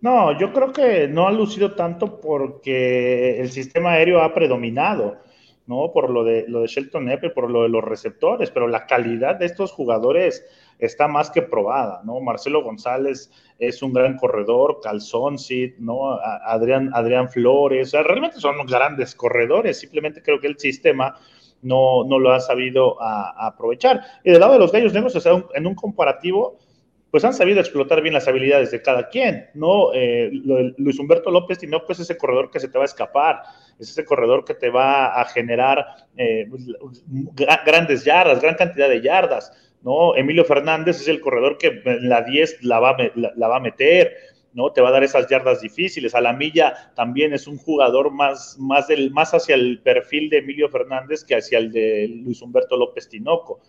No, yo creo que no han lucido tanto porque el sistema aéreo ha predominado. ¿no? Por lo de, lo de Shelton Epe, por lo de los receptores, pero la calidad de estos jugadores está más que probada, ¿no? Marcelo González es un gran corredor, Calzón, sí, ¿no? Adrián, Adrián Flores, realmente son grandes corredores, simplemente creo que el sistema no, no lo ha sabido aprovechar. Y del lado de los Gallos Negros, o sea, en un comparativo, pues han sabido explotar bien las habilidades de cada quien, ¿no? Eh, Luis Humberto López Tinoco pues, es ese corredor que se te va a escapar, es ese corredor que te va a generar eh, pues, grandes yardas, gran cantidad de yardas, ¿no? Emilio Fernández es el corredor que en la 10 la va, la, a meter, ¿no? Te va a dar esas yardas difíciles. A la milla también es un jugador más, más, del, más hacia el perfil de Emilio Fernández que hacia el de Luis Humberto López Tinoco.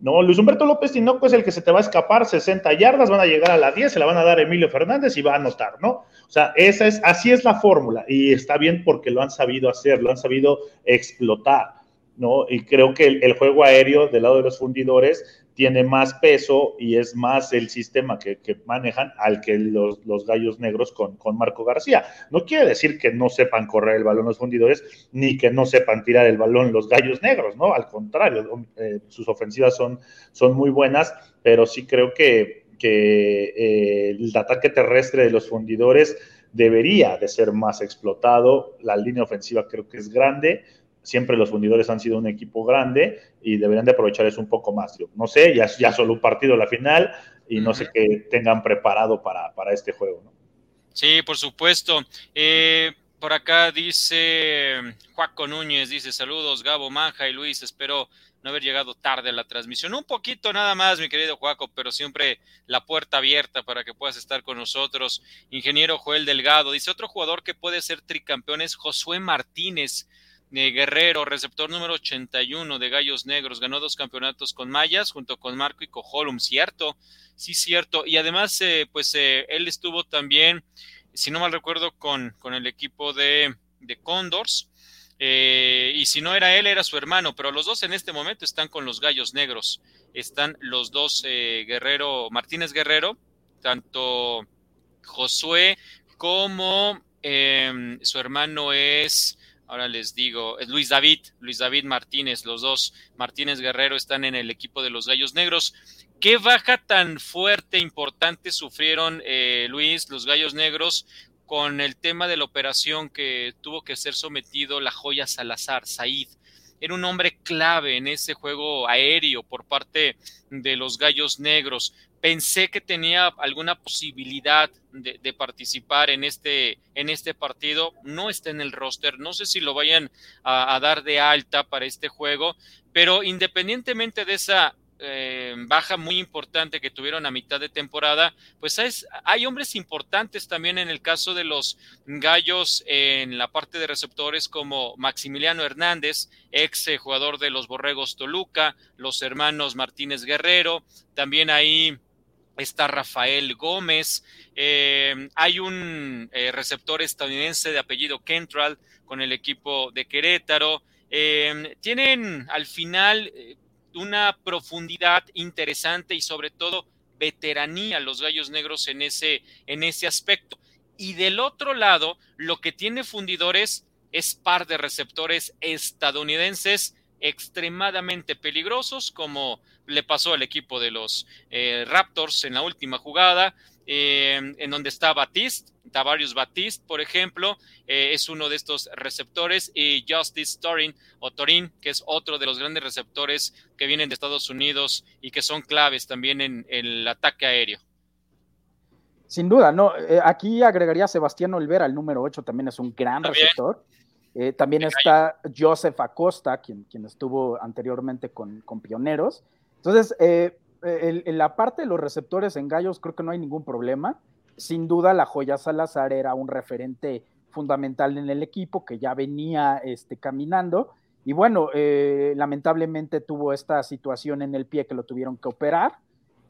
No, Luis Humberto López Tinoco es el que se te va a escapar 60 yardas, van a llegar a la 10, se la van a dar Emilio Fernández y va a anotar, ¿no? O sea, esa es, así es la fórmula y está bien porque lo han sabido hacer, lo han sabido explotar, ¿no? Y creo que el juego aéreo del lado de los fundidores tiene más peso y es más el sistema que, manejan al que los, gallos negros con, Marco García. No quiere decir que no sepan correr el balón los fundidores, ni que no sepan tirar el balón los gallos negros, ¿no? Al contrario, eh, sus ofensivas son, son muy buenas, pero sí creo que, eh, el ataque terrestre de los fundidores debería de ser más explotado. La línea ofensiva creo que es grande siempre los fundidores han sido un equipo grande y deberían de aprovechar eso un poco más. Yo no sé, ya, ya solo un partido la final y no sé qué tengan preparado para, este juego. ¿no? Sí, por supuesto. Eh, por acá dice Juaco Núñez, dice saludos Gabo Manja y Luis, espero no haber llegado tarde a la transmisión. Un poquito nada más, mi querido Juaco, pero siempre la puerta abierta para que puedas estar con nosotros. Ingeniero Joel Delgado, dice otro jugador que puede ser tricampeón es Josué Martínez. Guerrero, receptor número 81 de Gallos Negros, ganó dos campeonatos con Mayas junto con Marco y Coholum, cierto, sí, cierto. Y además, eh, pues eh, él estuvo también, si no mal recuerdo, con, con el equipo de, de Condors. Eh, y si no era él, era su hermano, pero los dos en este momento están con los Gallos Negros. Están los dos Guerrero, Martínez Guerrero, tanto Josué como su hermano es Ahora les digo, es Luis David, Luis David Martínez, los dos Martínez Guerrero están en el equipo de los Gallos Negros. ¿Qué baja tan fuerte, importante sufrieron, eh, Luis, los Gallos Negros con el tema de la operación que tuvo que ser sometido la joya Salazar, Said? Era un hombre clave en ese juego aéreo por parte de los Gallos Negros pensé que tenía alguna posibilidad de, participar en este, en este partido. No está en el roster, no sé si lo vayan a, dar de alta para este juego, pero independientemente de esa eh, baja muy importante que tuvieron a mitad de temporada, pues hay hombres importantes también en el caso de los gallos en la parte de receptores como Maximiliano Hernández, ex jugador de los Borregos Toluca, los hermanos Martínez Guerrero, también ahí está Rafael Gómez, eh, hay un eh, receptor estadounidense de apellido Kentral con el equipo de Querétaro. Eh, tienen al final una profundidad interesante y sobre todo veteranía los Gallos Negros en ese, en ese aspecto. Y del otro lado, lo que tiene fundidores es par de receptores estadounidenses extremadamente peligrosos, como le pasó al equipo de los eh, Raptors en la última jugada, eh, en donde está Batiste, Tavarius Batiste, por ejemplo, eh, es uno de estos receptores, y Justice Torin, o Torin, que es otro de los grandes receptores que vienen de Estados Unidos y que son claves también en, el ataque aéreo. Sin duda, no. Aquí agregaría a Sebastián Olvera, el número 8, también es un gran receptor. Eh, también está Joseph Acosta, quien, quien estuvo anteriormente con, con Pioneros. Entonces, en la parte de los receptores en Gallos creo que no hay ningún problema. Sin duda la joya Salazar era un referente fundamental en el equipo que ya venía este, caminando. Y bueno, eh, lamentablemente tuvo esta situación en el pie que lo tuvieron que operar.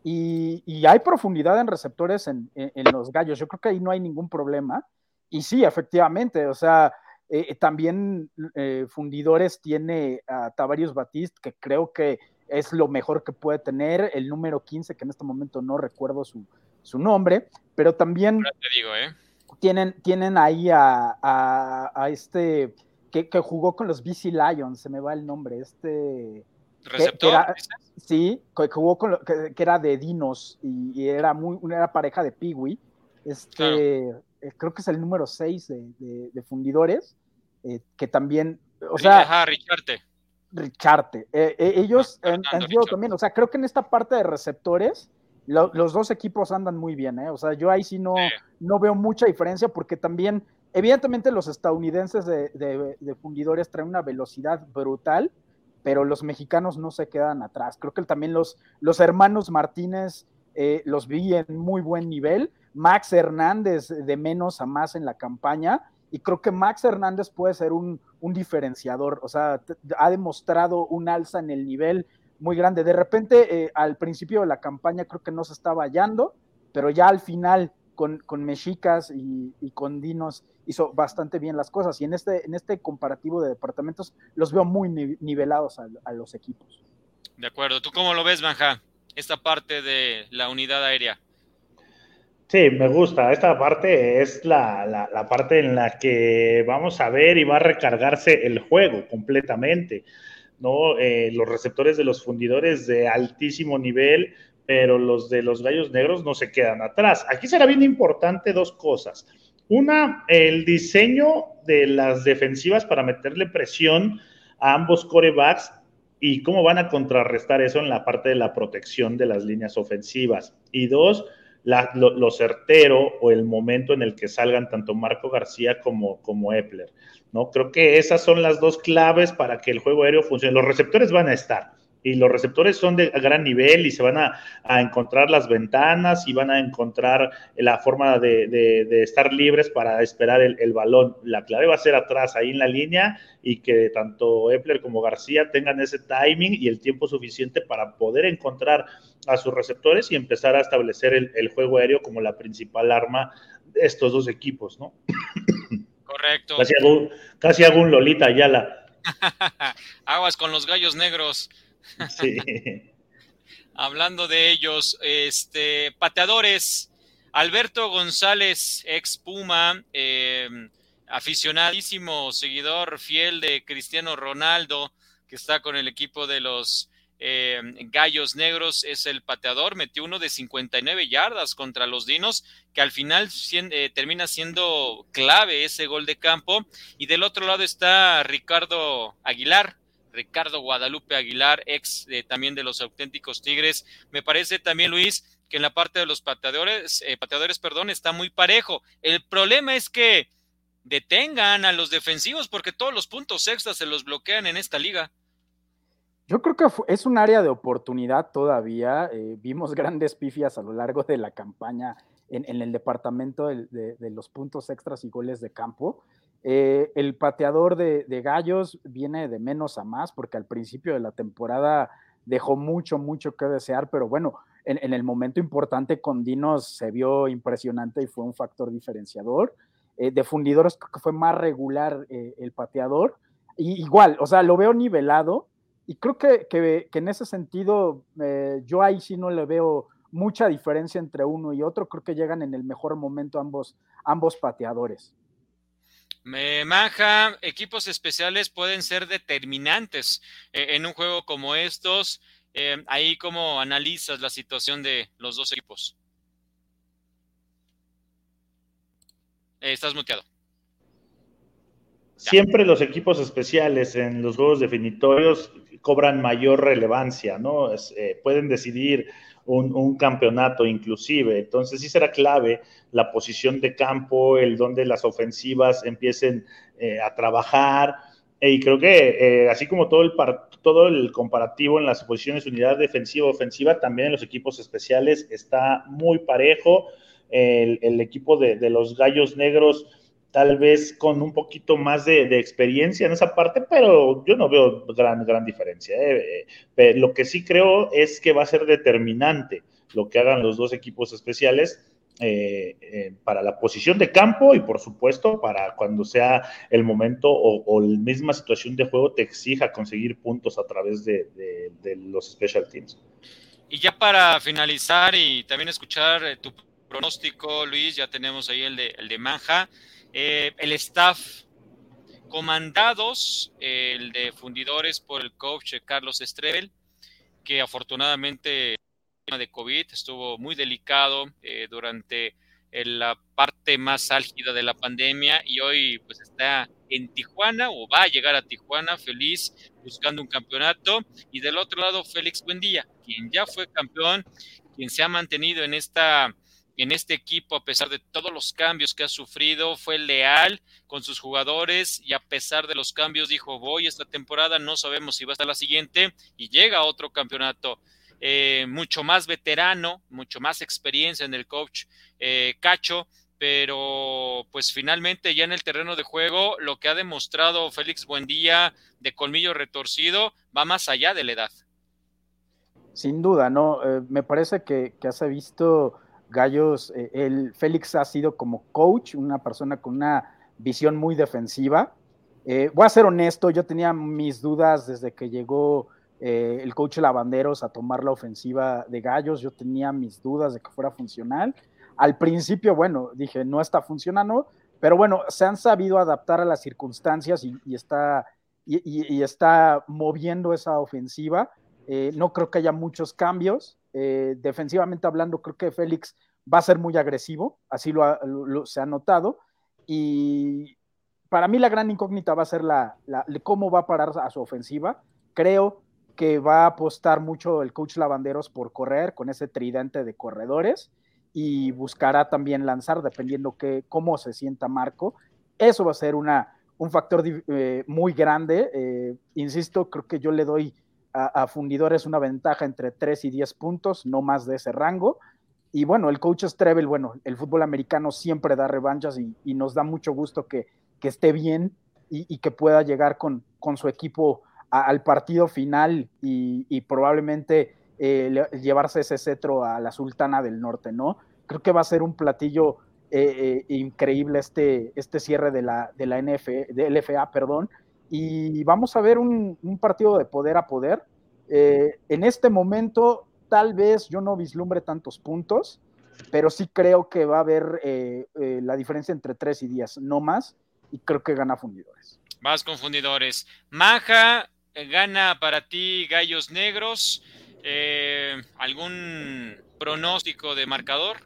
Y, hay profundidad en receptores en, los gallos, yo creo que ahí no hay ningún problema. Y sí, efectivamente, o sea, eh, también eh, Fundidores tiene a Tavarius Batiste que creo que es lo mejor que puede tener, el número 15 que en este momento no recuerdo su, su nombre, pero también ¿eh? tienen, tienen ahí a, este que, jugó con los BC Lions, se me va el nombre, este... ¿Receptor? sí, que jugó con que, era de Dinos y, era muy una pareja de Piwi. Este, eh, creo que es el número 6 de, fundidores, eh, que también, o sea... Ajá, Richarte. Richarte. ellos han, sido también, o sea, creo que en esta parte de receptores, los dos equipos andan muy bien, ¿eh? O sea, yo ahí sí no, no veo mucha diferencia porque también, evidentemente los estadounidenses de, fundidores traen una velocidad brutal, pero los mexicanos no se quedan atrás. Creo que también los, los hermanos Martínez eh, los vi en muy buen nivel. Max Hernández de menos a más en la campaña. Y creo que Max Hernández puede ser un, un diferenciador. O sea, ha demostrado un alza en el nivel muy grande. De repente, eh, al principio de la campaña creo que no se estaba hallando, pero ya al final con, con Mexicas y, con Dinos hizo bastante bien las cosas. Y en este, en este comparativo de departamentos los veo muy nivelados a, los equipos. De acuerdo. ¿Tú cómo lo ves, Manja? Esta parte de la unidad aérea. Sí, me gusta. Esta parte es la, la, parte en la que vamos a ver y va a recargarse el juego completamente. ¿no? Eh, los receptores de los fundidores de altísimo nivel, pero los de los gallos negros no se quedan atrás. Aquí será bien importante dos cosas. Una, el diseño de las defensivas para meterle presión a ambos corebacks y cómo van a contrarrestar eso en la parte de la protección de las líneas ofensivas. Y dos, lo, certero o el momento en el que salgan tanto Marco García como, como Epler. ¿no? Creo que esas son las dos claves para que el juego aéreo funcione. Los receptores van a estar y los receptores son de gran nivel y se van a, encontrar las ventanas y van a encontrar la forma de, estar libres para esperar el, balón. La clave va a ser atrás, ahí en la línea, y que tanto Epler como García tengan ese timing y el tiempo suficiente para poder encontrar a sus receptores y empezar a establecer el, el juego aéreo como la principal arma de estos dos equipos, ¿no? Correcto. Casi hago, un Lolita Ayala. Aguas con los gallos negros. Sí. Hablando de ellos, este, pateadores, Alberto González, ex Puma, em, aficionadísimo, seguidor fiel de Cristiano Ronaldo, que está con el equipo de los eh, Gallos Negros es el pateador, metió uno de 59 yardas contra los Dinos, que al final eh, termina siendo clave ese gol de campo. Y del otro lado está Ricardo Aguilar, Ricardo Guadalupe Aguilar, ex también de los auténticos Tigres. Me parece también, Luis, que en la parte de los pateadores, eh, pateadores, perdón, está muy parejo. El problema es que detengan a los defensivos porque todos los puntos extras se los bloquean en esta liga. Yo creo que es un área de oportunidad todavía. Eh, vimos grandes pifias a lo largo de la campaña en, el departamento de, los puntos extras y goles de campo. Eh, el pateador de, Gallos viene de menos a más porque al principio de la temporada dejó mucho, mucho que desear, pero bueno, en, el momento importante con Dinos se vio impresionante y fue un factor diferenciador. Eh, de fundidores creo que fue más regular el pateador. Y igual, o sea, lo veo nivelado y creo que, que, en ese sentido, eh, yo ahí sí no le veo mucha diferencia entre uno y otro. Creo que llegan en el mejor momento ambos, ambos pateadores. Me maja, equipos especiales pueden ser determinantes eh, en un juego como estos. Eh, ahí, ¿cómo analizas la situación de los dos equipos? estás muteado. Siempre los equipos especiales en los juegos definitorios cobran mayor relevancia, ¿no? Eh, pueden decidir un, campeonato inclusive. Entonces sí será clave la posición de campo, el donde las ofensivas empiecen eh, a trabajar. Y creo que así como todo el, todo el comparativo en las posiciones unidad defensiva-ofensiva, también en los equipos especiales está muy parejo. El, equipo de, los Gallos Negros tal vez con un poquito más de, experiencia en esa parte, pero yo no veo gran, gran diferencia. ¿eh? Eh, lo que sí creo es que va a ser determinante lo que hagan los dos equipos especiales eh, para la posición de campo y por supuesto para cuando sea el momento o, la misma situación de juego te exija conseguir puntos a través de, de los special teams. Y ya para finalizar y también escuchar tu pronóstico, Luis, ya tenemos ahí el de, el de Manja. Eh, el staff comandados, el de fundidores por el coach Carlos Estrebel, que afortunadamente de COVID estuvo muy delicado eh, durante la parte más álgida de la pandemia y hoy pues está en Tijuana o va a llegar a Tijuana feliz buscando un campeonato. Y del otro lado Félix Buendía, quien ya fue campeón, quien se ha mantenido en esta en este equipo, a pesar de todos los cambios que ha sufrido, fue leal con sus jugadores y a pesar de los cambios dijo, voy esta temporada, no sabemos si va a estar la siguiente y llega a otro campeonato. Eh, mucho más veterano, mucho más experiencia en el coach eh, Cacho, pero pues finalmente ya en el terreno de juego lo que ha demostrado Félix Buendía de colmillo retorcido va más allá de la edad. Sin duda, ¿no? Eh, me parece que, que has visto Gallos, eh, el Félix ha sido como coach, una persona con una visión muy defensiva. Eh, voy a ser honesto, yo tenía mis dudas desde que llegó eh, el coach Lavanderos a tomar la ofensiva de Gallos, yo tenía mis dudas de que fuera funcional. Al principio, bueno, dije, no está funcionando, pero bueno, se han sabido adaptar a las circunstancias y, está, y, está moviendo esa ofensiva. no creo que haya muchos cambios. Eh, defensivamente hablando, creo que Félix va a ser muy agresivo, así lo, se ha notado. Y para mí la gran incógnita va a ser la, cómo va a parar a su ofensiva. Creo que va a apostar mucho el coach Lavanderos por correr con ese tridente de corredores y buscará también lanzar dependiendo que, cómo se sienta Marco. Eso va a ser una, un factor eh, muy grande. Eh, insisto, creo que yo le doy a, Fundidores una ventaja entre 3 y 10 puntos, no más de ese rango. Y bueno, el coach Strebel, bueno, el fútbol americano siempre da revanchas y, nos da mucho gusto que, esté bien y, que pueda llegar con, con su equipo al partido final y, probablemente eh, llevarse ese cetro a la Sultana del Norte, ¿no? Creo que va a ser un platillo eh, eh, increíble este, este cierre de la, de la NF, de LFA, perdón, y vamos a ver un, partido de poder a poder. Eh, en este momento, tal vez yo no vislumbre tantos puntos, pero sí creo que va a haber eh, eh, la diferencia entre 3 y 10, no más, y creo que gana Fundidores. Más con Fundidores. Maja, gana para ti Gallos Negros. ¿Algún pronóstico de marcador?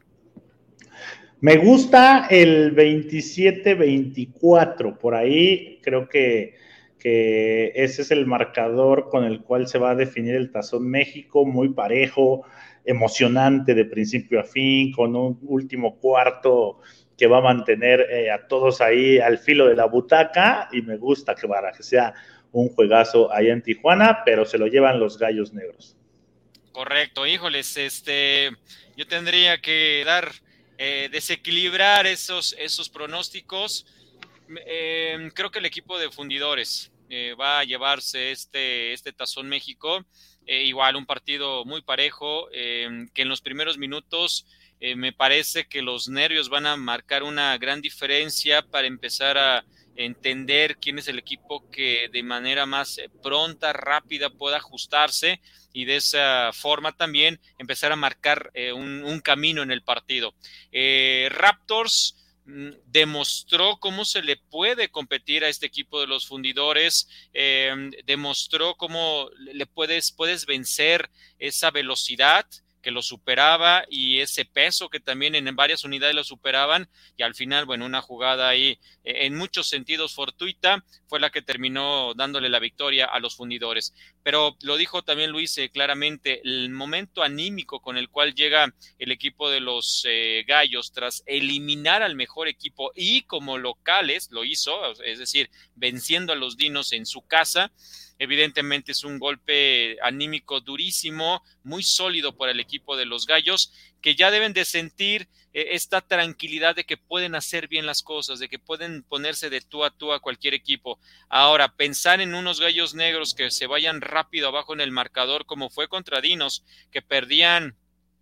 Me gusta el 27-24, por ahí creo que que ese es el marcador con el cual se va a definir el Tazón México, muy parejo, emocionante de principio a fin, con un último cuarto que va a mantener eh, a todos ahí al filo de la butaca y me gusta que, para que sea un juegazo ahí en Tijuana, pero se lo llevan los gallos negros. Correcto, híjoles, este, yo tendría que dar, eh, desequilibrar esos, esos pronósticos. Eh, creo que el equipo de fundidores, eh, va a llevarse este, este Tazón México. Eh, igual un partido muy parejo, eh, que en los primeros minutos me parece que los nervios van a marcar una gran diferencia para empezar a entender quién es el equipo que de manera más pronta, rápida pueda ajustarse y de esa forma también empezar a marcar un, un, camino en el partido. Raptors demostró cómo se le puede competir a este equipo de los fundidores, em, demostró cómo le puedes, puedes vencer esa velocidad que lo superaba y ese peso que también en varias unidades lo superaban y al final, bueno, una jugada ahí eh, en muchos sentidos fortuita fue la que terminó dándole la victoria a los fundidores. Pero lo dijo también Luis eh, claramente, el momento anímico con el cual llega el equipo de los eh, Gallos tras eliminar al mejor equipo y como locales lo hizo, es decir, venciendo a los Dinos en su casa, Evidentemente es un golpe anímico durísimo, muy sólido para el equipo de los Gallos, que ya deben de sentir eh, esta tranquilidad de que pueden hacer bien las cosas, de que pueden ponerse de tú a tú a cualquier equipo. Ahora, pensar en unos gallos negros que se vayan rápido abajo en el marcador, como fue contra Dinos, que perdían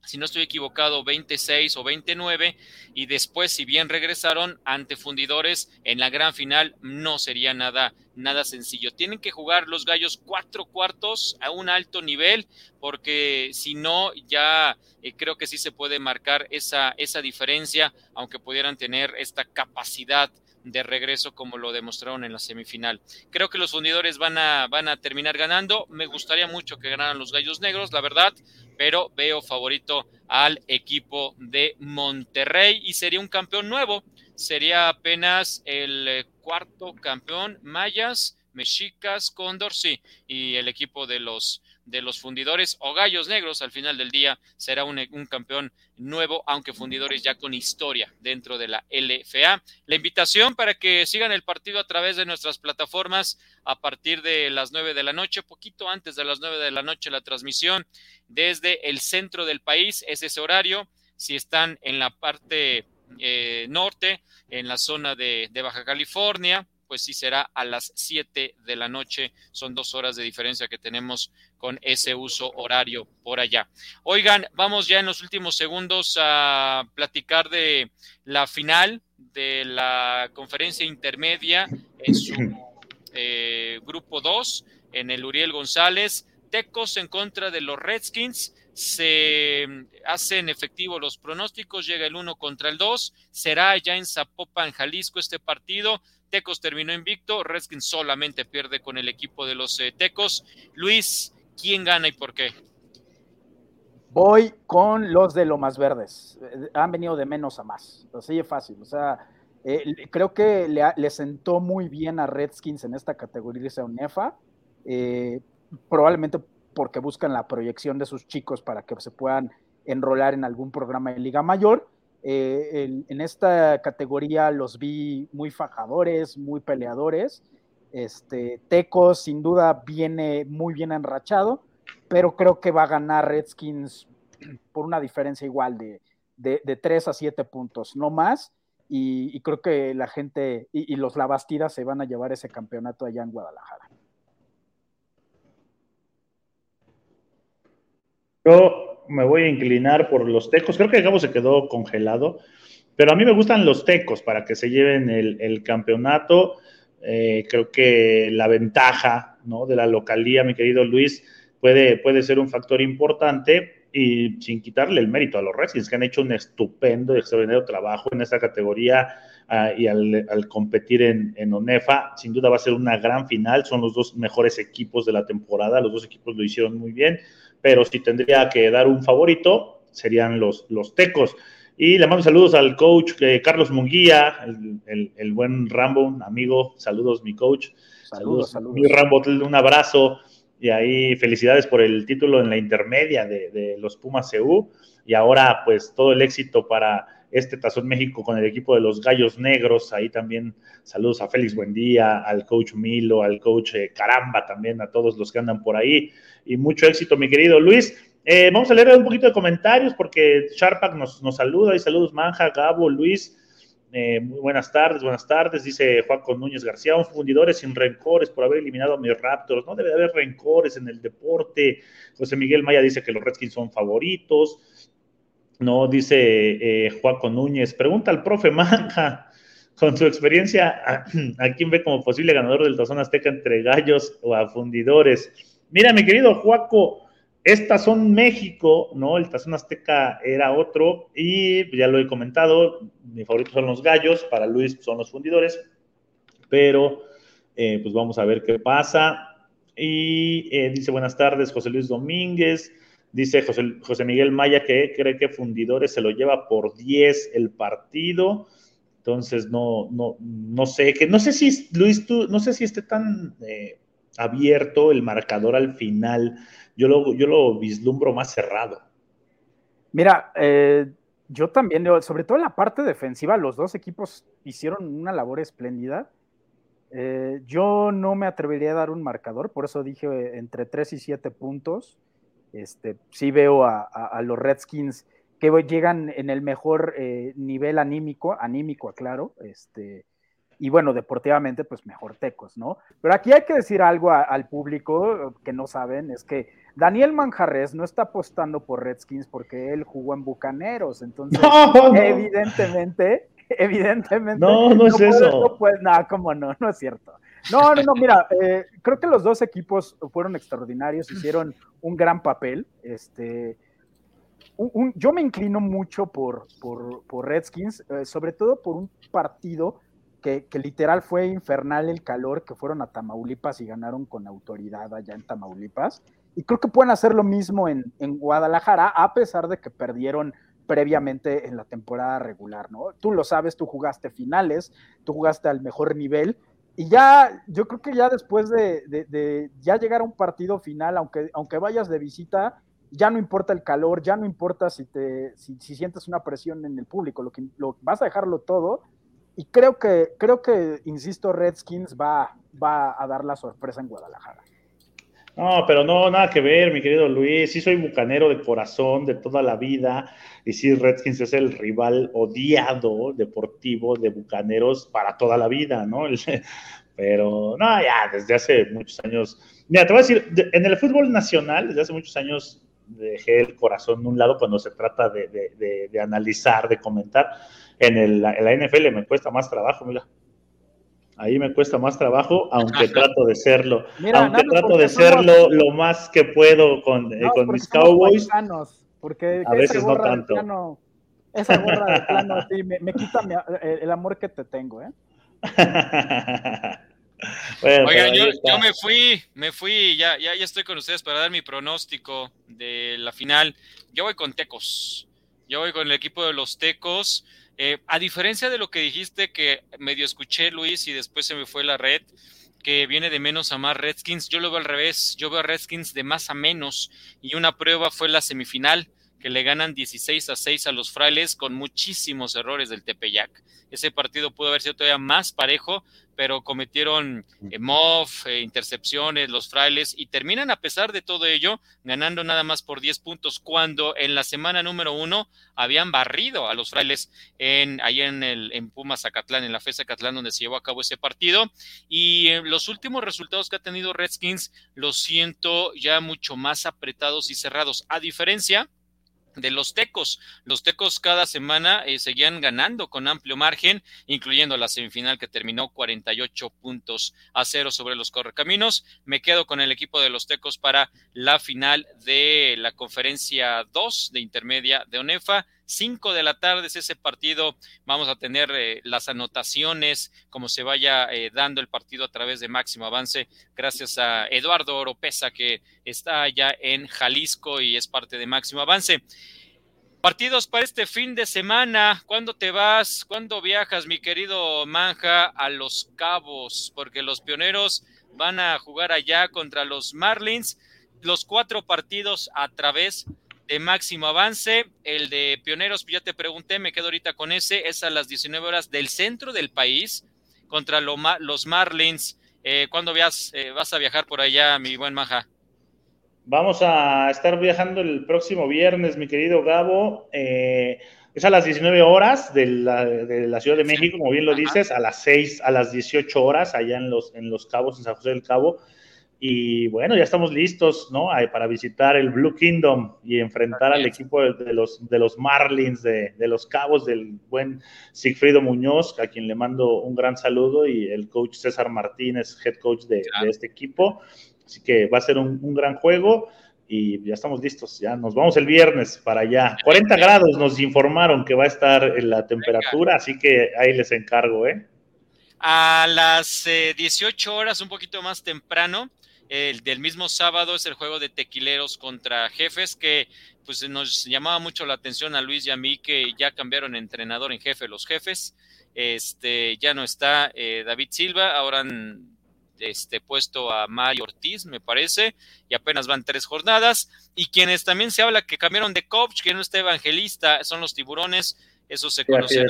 si no estoy equivocado, 26 o 29, y después, si bien regresaron ante fundidores en la gran final, no sería nada, nada sencillo. Tienen que jugar los gallos cuatro cuartos a un alto nivel, porque si no, ya eh, creo que sí se puede marcar esa, esa diferencia, aunque pudieran tener esta capacidad de regreso como lo demostraron en la semifinal. Creo que los fundidores van a, van a terminar ganando. Me gustaría mucho que ganaran los Gallos Negros, la verdad, pero veo favorito al equipo de Monterrey y sería un campeón nuevo. Sería apenas el eh, cuarto campeón Mayas, Mexicas, Condor, sí, y el equipo de los de los fundidores o gallos negros al final del día será un, campeón nuevo, aunque fundidores ya con historia dentro de la LFA. La invitación para que sigan el partido a través de nuestras plataformas a partir de las nueve de la noche, poquito antes de las nueve de la noche la transmisión desde el centro del país, es ese horario. Si están en la parte eh, norte, en la zona de Baja California, pues sí será a las 7 de la noche. Son dos horas de diferencia que tenemos con ese uso horario por allá. Oigan, vamos ya en los últimos segundos a platicar de la final de la conferencia intermedia en su eh, grupo 2 en el Uriel González. Tecos en contra de los Redskins. Se hacen efectivos los pronósticos, llega el 1 contra el 2. Será ya en Zapopan, Jalisco, este partido. Tecos terminó invicto, Redskins solamente pierde con el equipo de los eh, Tecos. Luis, ¿quién gana y por qué? Voy con los de Lomas Verdes. Han venido de menos a más. Así es fácil. O sea, eh, creo que le, sentó muy bien a Redskins en esta categoría de UNEFA. Eh, probablemente porque buscan la proyección de sus chicos para que se puedan enrolar en algún programa de Liga Mayor eh, en esta categoría los vi muy fajadores, muy peleadores. Este, Tecos sin duda viene muy bien enrachado, pero creo que va a ganar Redskins por una diferencia igual de, de, 3 a 7 puntos, no más. Y, creo que la gente y, y los Lavastidas se van a llevar ese campeonato allá en Guadalajara. Yo me voy a inclinar por los tecos. Creo que Gabo se quedó congelado, pero a mí me gustan los tecos para que se lleven el, campeonato. Eh, creo que la ventaja de la localía, mi querido Luis, puede, puede ser un factor importante y sin quitarle el mérito a los Redskins, que han hecho un estupendo y extraordinario trabajo en esta categoría ah, y al, competir en, ONEFA, sin duda va a ser una gran final, son los dos mejores equipos de la temporada, los dos equipos lo hicieron muy bien, pero si tendría que dar un favorito, serían los, los tecos. Y le mando saludos al coach eh, Carlos Munguía, el, buen Rambo, amigo. Saludos, mi coach. Saludos, saludos. Mi Rambo, un abrazo. Y ahí felicidades por el título en la intermedia de, de los Pumas CU. Y ahora, pues todo el éxito para este Tazón México con el equipo de los Gallos Negros. Ahí también saludos a Félix Buendía, al coach Milo, al coach eh, Caramba también, a todos los que andan por ahí. Y mucho éxito, mi querido Luis. Eh, vamos a leer un poquito de comentarios porque Sharpak nos, nos saluda y saludos Manja, Gabo, Luis. Eh, muy buenas tardes, buenas tardes, dice Juan Núñez García, un fundidores sin rencores por haber eliminado a mis Raptors. No debe haber rencores en el deporte. José Miguel Maya dice que los Redskins son favoritos. No, dice eh, Juaco Núñez, pregunta al profe Manja, con su experiencia, ¿a, quién ve como posible ganador del Tazón Azteca entre gallos o a fundidores? Mira, mi querido Juaco, es Tazón México, ¿no? El Tazón Azteca era otro, y ya lo he comentado, mi favorito son los gallos, para Luis son los fundidores, pero eh, pues vamos a ver qué pasa. Y eh, dice buenas tardes, José Luis Domínguez. Dice José, José Miguel Maya que cree que Fundidores se lo lleva por 10 el partido. Entonces, no, no, no sé, que no sé si, Luis, tú, no sé si esté tan eh, abierto el marcador al final. Yo lo, yo lo vislumbro más cerrado. Mira, eh, yo también, sobre todo en la parte defensiva, los dos equipos hicieron una labor espléndida. Eh, yo no me atrevería a dar un marcador, por eso dije entre 3 y 7 puntos. Este, sí veo a, los Redskins que llegan en el mejor eh, nivel anímico, anímico, aclaro, este, y bueno, deportivamente, pues mejor tecos, ¿no? Pero aquí hay que decir algo al público que no saben, es que Daniel Manjarres no está apostando por Redskins porque él jugó en Bucaneros, entonces evidentemente, evidentemente. No, no, es eso. pues nada, como no, no es cierto. No, no, no, mira, eh, creo que los dos equipos fueron extraordinarios, hicieron un gran papel. Este, yo me inclino mucho por, por, Redskins, eh, sobre todo por un partido que, literal fue infernal el calor, que fueron a Tamaulipas y ganaron con autoridad allá en Tamaulipas. Y creo que pueden hacer lo mismo en, Guadalajara, a pesar de que perdieron previamente en la temporada regular, ¿no? Tú lo sabes, tú jugaste finales, tú jugaste al mejor nivel, y ya, yo creo que ya después de, ya llegar a un partido final, aunque, aunque vayas de visita, ya no importa el calor, ya no importa si, te, si, sientes una presión en el público, lo que lo, vas a dejarlo todo y creo que, creo que, insisto, Redskins va, va a dar la sorpresa en Guadalajara. No, pero no, nada que ver, mi querido Luis. Sí soy bucanero de corazón de toda la vida. Y sí, Redskins es el rival odiado deportivo de bucaneros para toda la vida, ¿no? Pero no, ya, desde hace muchos años. Mira, te voy a decir, en el fútbol nacional, desde hace muchos años dejé el corazón de un lado cuando se trata de, de, de analizar, de comentar en, el, la NFL me cuesta más trabajo, mira. Ahí me cuesta más trabajo, aunque trato de serlo. aunque trato de serlo lo más que puedo con, eh, con mis Cowboys. Porque a veces no tanto. esa gorra de plano sí, me, quita eh, el amor que te tengo, ¿eh? Oigan, yo, yo, me fui, me fui, ya, ya, ya estoy con ustedes para dar mi pronóstico de la final. Yo voy con Tecos. Yo voy con el equipo de los Tecos. Eh, a diferencia de lo que dijiste que medio escuché, Luis, y después se me fue la red, que viene de menos a más Redskins, yo lo veo al revés, yo veo a Redskins de más a menos, y una prueba fue la semifinal que le ganan 16 a 6 a los frailes con muchísimos errores del Tepeyac. Ese partido pudo haber sido todavía más parejo, pero cometieron eh, mof, eh, intercepciones, los frailes, y terminan a pesar de todo ello ganando nada más por 10 puntos, cuando en la semana número uno habían barrido a los frailes en, ahí en, el, en Pumas Zacatlán, en la FES Zacatlán, donde se llevó a cabo ese partido. Y eh, los últimos resultados que ha tenido Redskins los siento ya mucho más apretados y cerrados, a diferencia de los Tecos. Los Tecos cada semana eh, seguían ganando con amplio margen, incluyendo la semifinal que terminó 48 puntos a cero sobre los Correcaminos. Me quedo con el equipo de los Tecos para la final de la conferencia 2 de intermedia de ONEFA. 5 de la tarde es ese partido. Vamos a tener eh, las anotaciones, como se vaya eh, dando el partido a través de máximo avance, gracias a Eduardo Oropesa, que está allá en Jalisco y es parte de máximo avance. Partidos para este fin de semana. ¿Cuándo te vas? ¿Cuándo viajas, mi querido Manja, a Los Cabos? Porque los pioneros van a jugar allá contra los Marlins. Los cuatro partidos a través de máximo avance. El de Pioneros, ya te pregunté, me quedo ahorita con ese. Es a las 19 horas del centro del país contra los Marlins. Eh, ¿Cuándo eh, vas a viajar por allá, mi buen Maja? Vamos a estar viajando el próximo viernes, mi querido Gabo. Eh, es a las 19 horas de la, Ciudad de México, como bien lo dices, a las 6, a las 18 horas, allá en los, en los Cabos, en San José del Cabo. Y bueno, ya estamos listos, ¿no? Para visitar el Blue Kingdom y enfrentar al equipo de, los, de los Marlins, de, los Cabos, del buen Sigfrido Muñoz, a quien le mando un gran saludo, y el coach César Martínez, head coach de, este equipo. Así que va a ser un, un, gran juego y ya estamos listos. Ya nos vamos el viernes para allá. 40 grados nos informaron que va a estar la temperatura, así que ahí les encargo, ¿eh? A las 18 eh, horas, un poquito más temprano, El del mismo sábado es el juego de tequileros contra jefes, que pues nos llamaba mucho la atención a Luis y a mí que ya cambiaron entrenador en jefe los jefes. Este, ya no está eh, David Silva, ahora han este, puesto a Mario Ortiz, me parece, y apenas van tres jornadas. Y quienes también se habla que cambiaron de coach, que no está evangelista, son los tiburones. Eso se conoce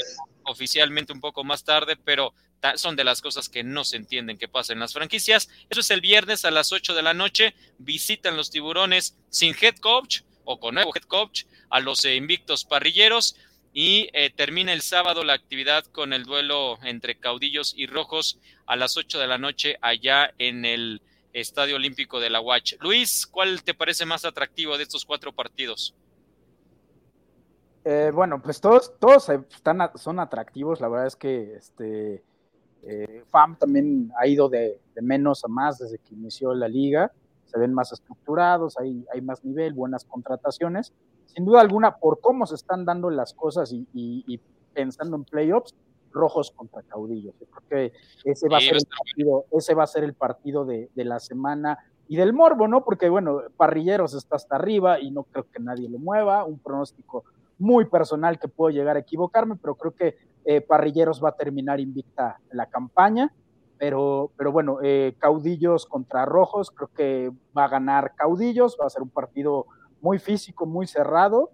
oficialmente un poco más tarde, pero son de las cosas que no se entienden que pasan en las franquicias. Eso es el viernes a las 8 de la noche. Visitan los tiburones sin head coach o con nuevo head coach a los invictos parrilleros y eh, termina el sábado la actividad con el duelo entre caudillos y rojos a las 8 de la noche allá en el Estadio Olímpico de la Watch. Luis, ¿cuál te parece más atractivo de estos cuatro partidos? Eh, bueno, pues todos, todos están, son atractivos. La verdad es que este eh, FAM también ha ido de, menos a más desde que inició la liga. Se ven más estructurados, hay, hay más nivel, buenas contrataciones sin duda alguna, por cómo se están dando las cosas y, pensando en playoffs, rojos contra caudillos. creo que ese va, a ser el partido, ese va a ser el partido de, la semana y del morbo, ¿no? Porque, bueno, Parrilleros está hasta arriba y no creo que nadie lo mueva. Un pronóstico muy personal que puedo llegar a equivocarme, pero creo que eh, Parrilleros va a terminar invicta la campaña. Pero, pero bueno, eh, Caudillos contra Rojos, creo que va a ganar Caudillos, va a ser un partido muy físico, muy cerrado.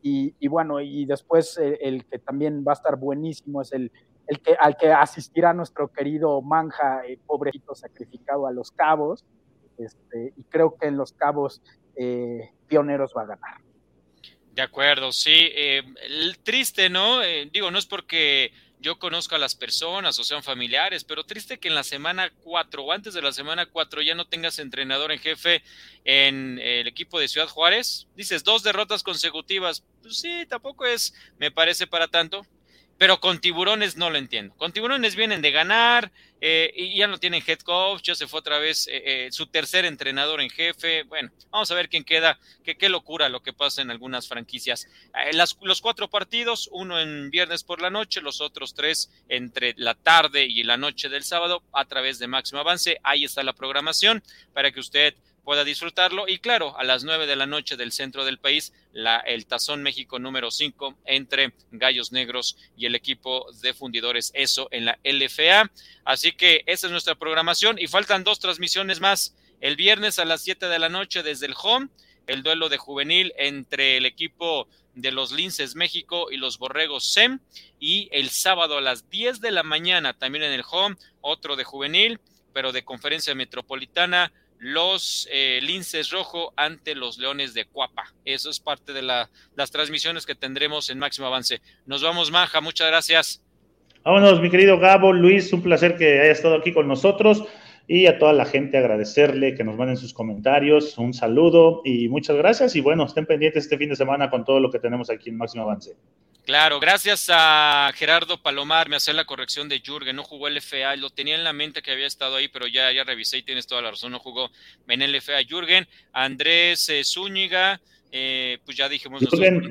Y, bueno, y después eh, el, que también va a estar buenísimo es el, el que, al que asistirá nuestro querido Manja, eh, pobrecito sacrificado a los cabos. Este, y creo que en los cabos eh, Pioneros va a ganar. De acuerdo, sí. el triste, ¿no? digo, no es porque yo conozco a las personas o sean familiares, pero triste que en la semana 4 o antes de la semana 4 ya no tengas entrenador en jefe en el equipo de Ciudad Juárez. Dices dos derrotas consecutivas. Pues sí, tampoco es, me parece para tanto. Pero con tiburones no lo entiendo. Con tiburones vienen de ganar eh, y ya no tienen head coach, ya se fue otra vez eh, eh, su tercer entrenador en jefe. Bueno, vamos a ver quién queda. Que, qué locura lo que pasa en algunas franquicias. los cuatro partidos, uno en viernes por la noche, los otros tres entre la tarde y la noche del sábado a través de Máximo Avance. Ahí está la programación para que usted pueda disfrutarlo. Y claro, a las nueve de la noche del centro del país, la, el Tazón México número 5 entre Gallos Negros y el equipo de fundidores, eso en la LFA. Así que esa es nuestra programación y faltan dos transmisiones más. El viernes a las 7 de la noche desde el home, el duelo de juvenil entre el equipo de los Linces México y los Borregos SEM. Y el sábado a las 10 de la mañana también en el home, otro de juvenil, pero de conferencia metropolitana, los eh, linces rojo ante los leones de Cuapa. Eso es parte de las transmisiones que tendremos en Máximo Avance. Nos vamos, Maja, muchas gracias. Vámonos, mi querido Gabo, Luis, un placer que haya estado aquí con nosotros y a toda la gente agradecerle que nos manden sus comentarios, un saludo y muchas gracias y bueno, estén pendientes este fin de semana con todo lo que tenemos aquí en Máximo Avance. Claro, gracias a Gerardo Palomar, me hace la corrección de Jürgen, no jugó el FA, lo tenía en la mente que había estado ahí, pero ya, ya revisé y tienes toda la razón, no jugó en el FA Jürgen, Andrés eh, Zúñiga, eh, pues ya dijimos.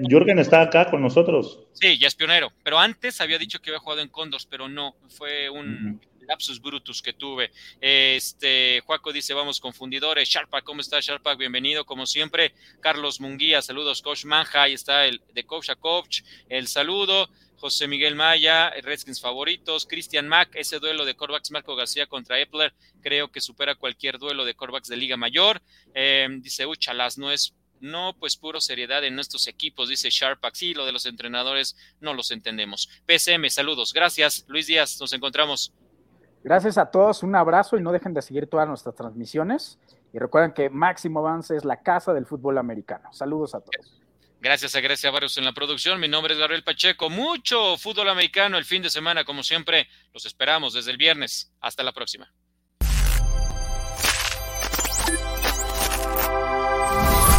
Jürgen, está acá con nosotros. Sí, ya es pionero, pero antes había dicho que había jugado en Condors, pero no, fue un lapsus brutus que tuve. Este, Juaco dice, vamos confundidores. Sharpak, ¿cómo está Sharpak? Bienvenido, como siempre. Carlos Munguía, saludos, Coach Manja, ahí está el de Coach a Coach, el saludo. José Miguel Maya, Redskins favoritos, Christian Mack, ese duelo de Corvax Marco García contra Epler, creo que supera cualquier duelo de Corvax de Liga Mayor. Eh, dice, Uchalas, no es no, pues puro seriedad en nuestros equipos, dice Sharpak. Sí, lo de los entrenadores no los entendemos. PSM, saludos. Gracias, Luis Díaz. Nos encontramos. Gracias a todos, un abrazo y no dejen de seguir todas nuestras transmisiones. Y recuerden que Máximo Avance es la casa del fútbol americano. Saludos a todos. Gracias a Grecia Barrios en la producción. Mi nombre es Gabriel Pacheco. Mucho fútbol americano el fin de semana, como siempre. Los esperamos desde el viernes. Hasta la próxima.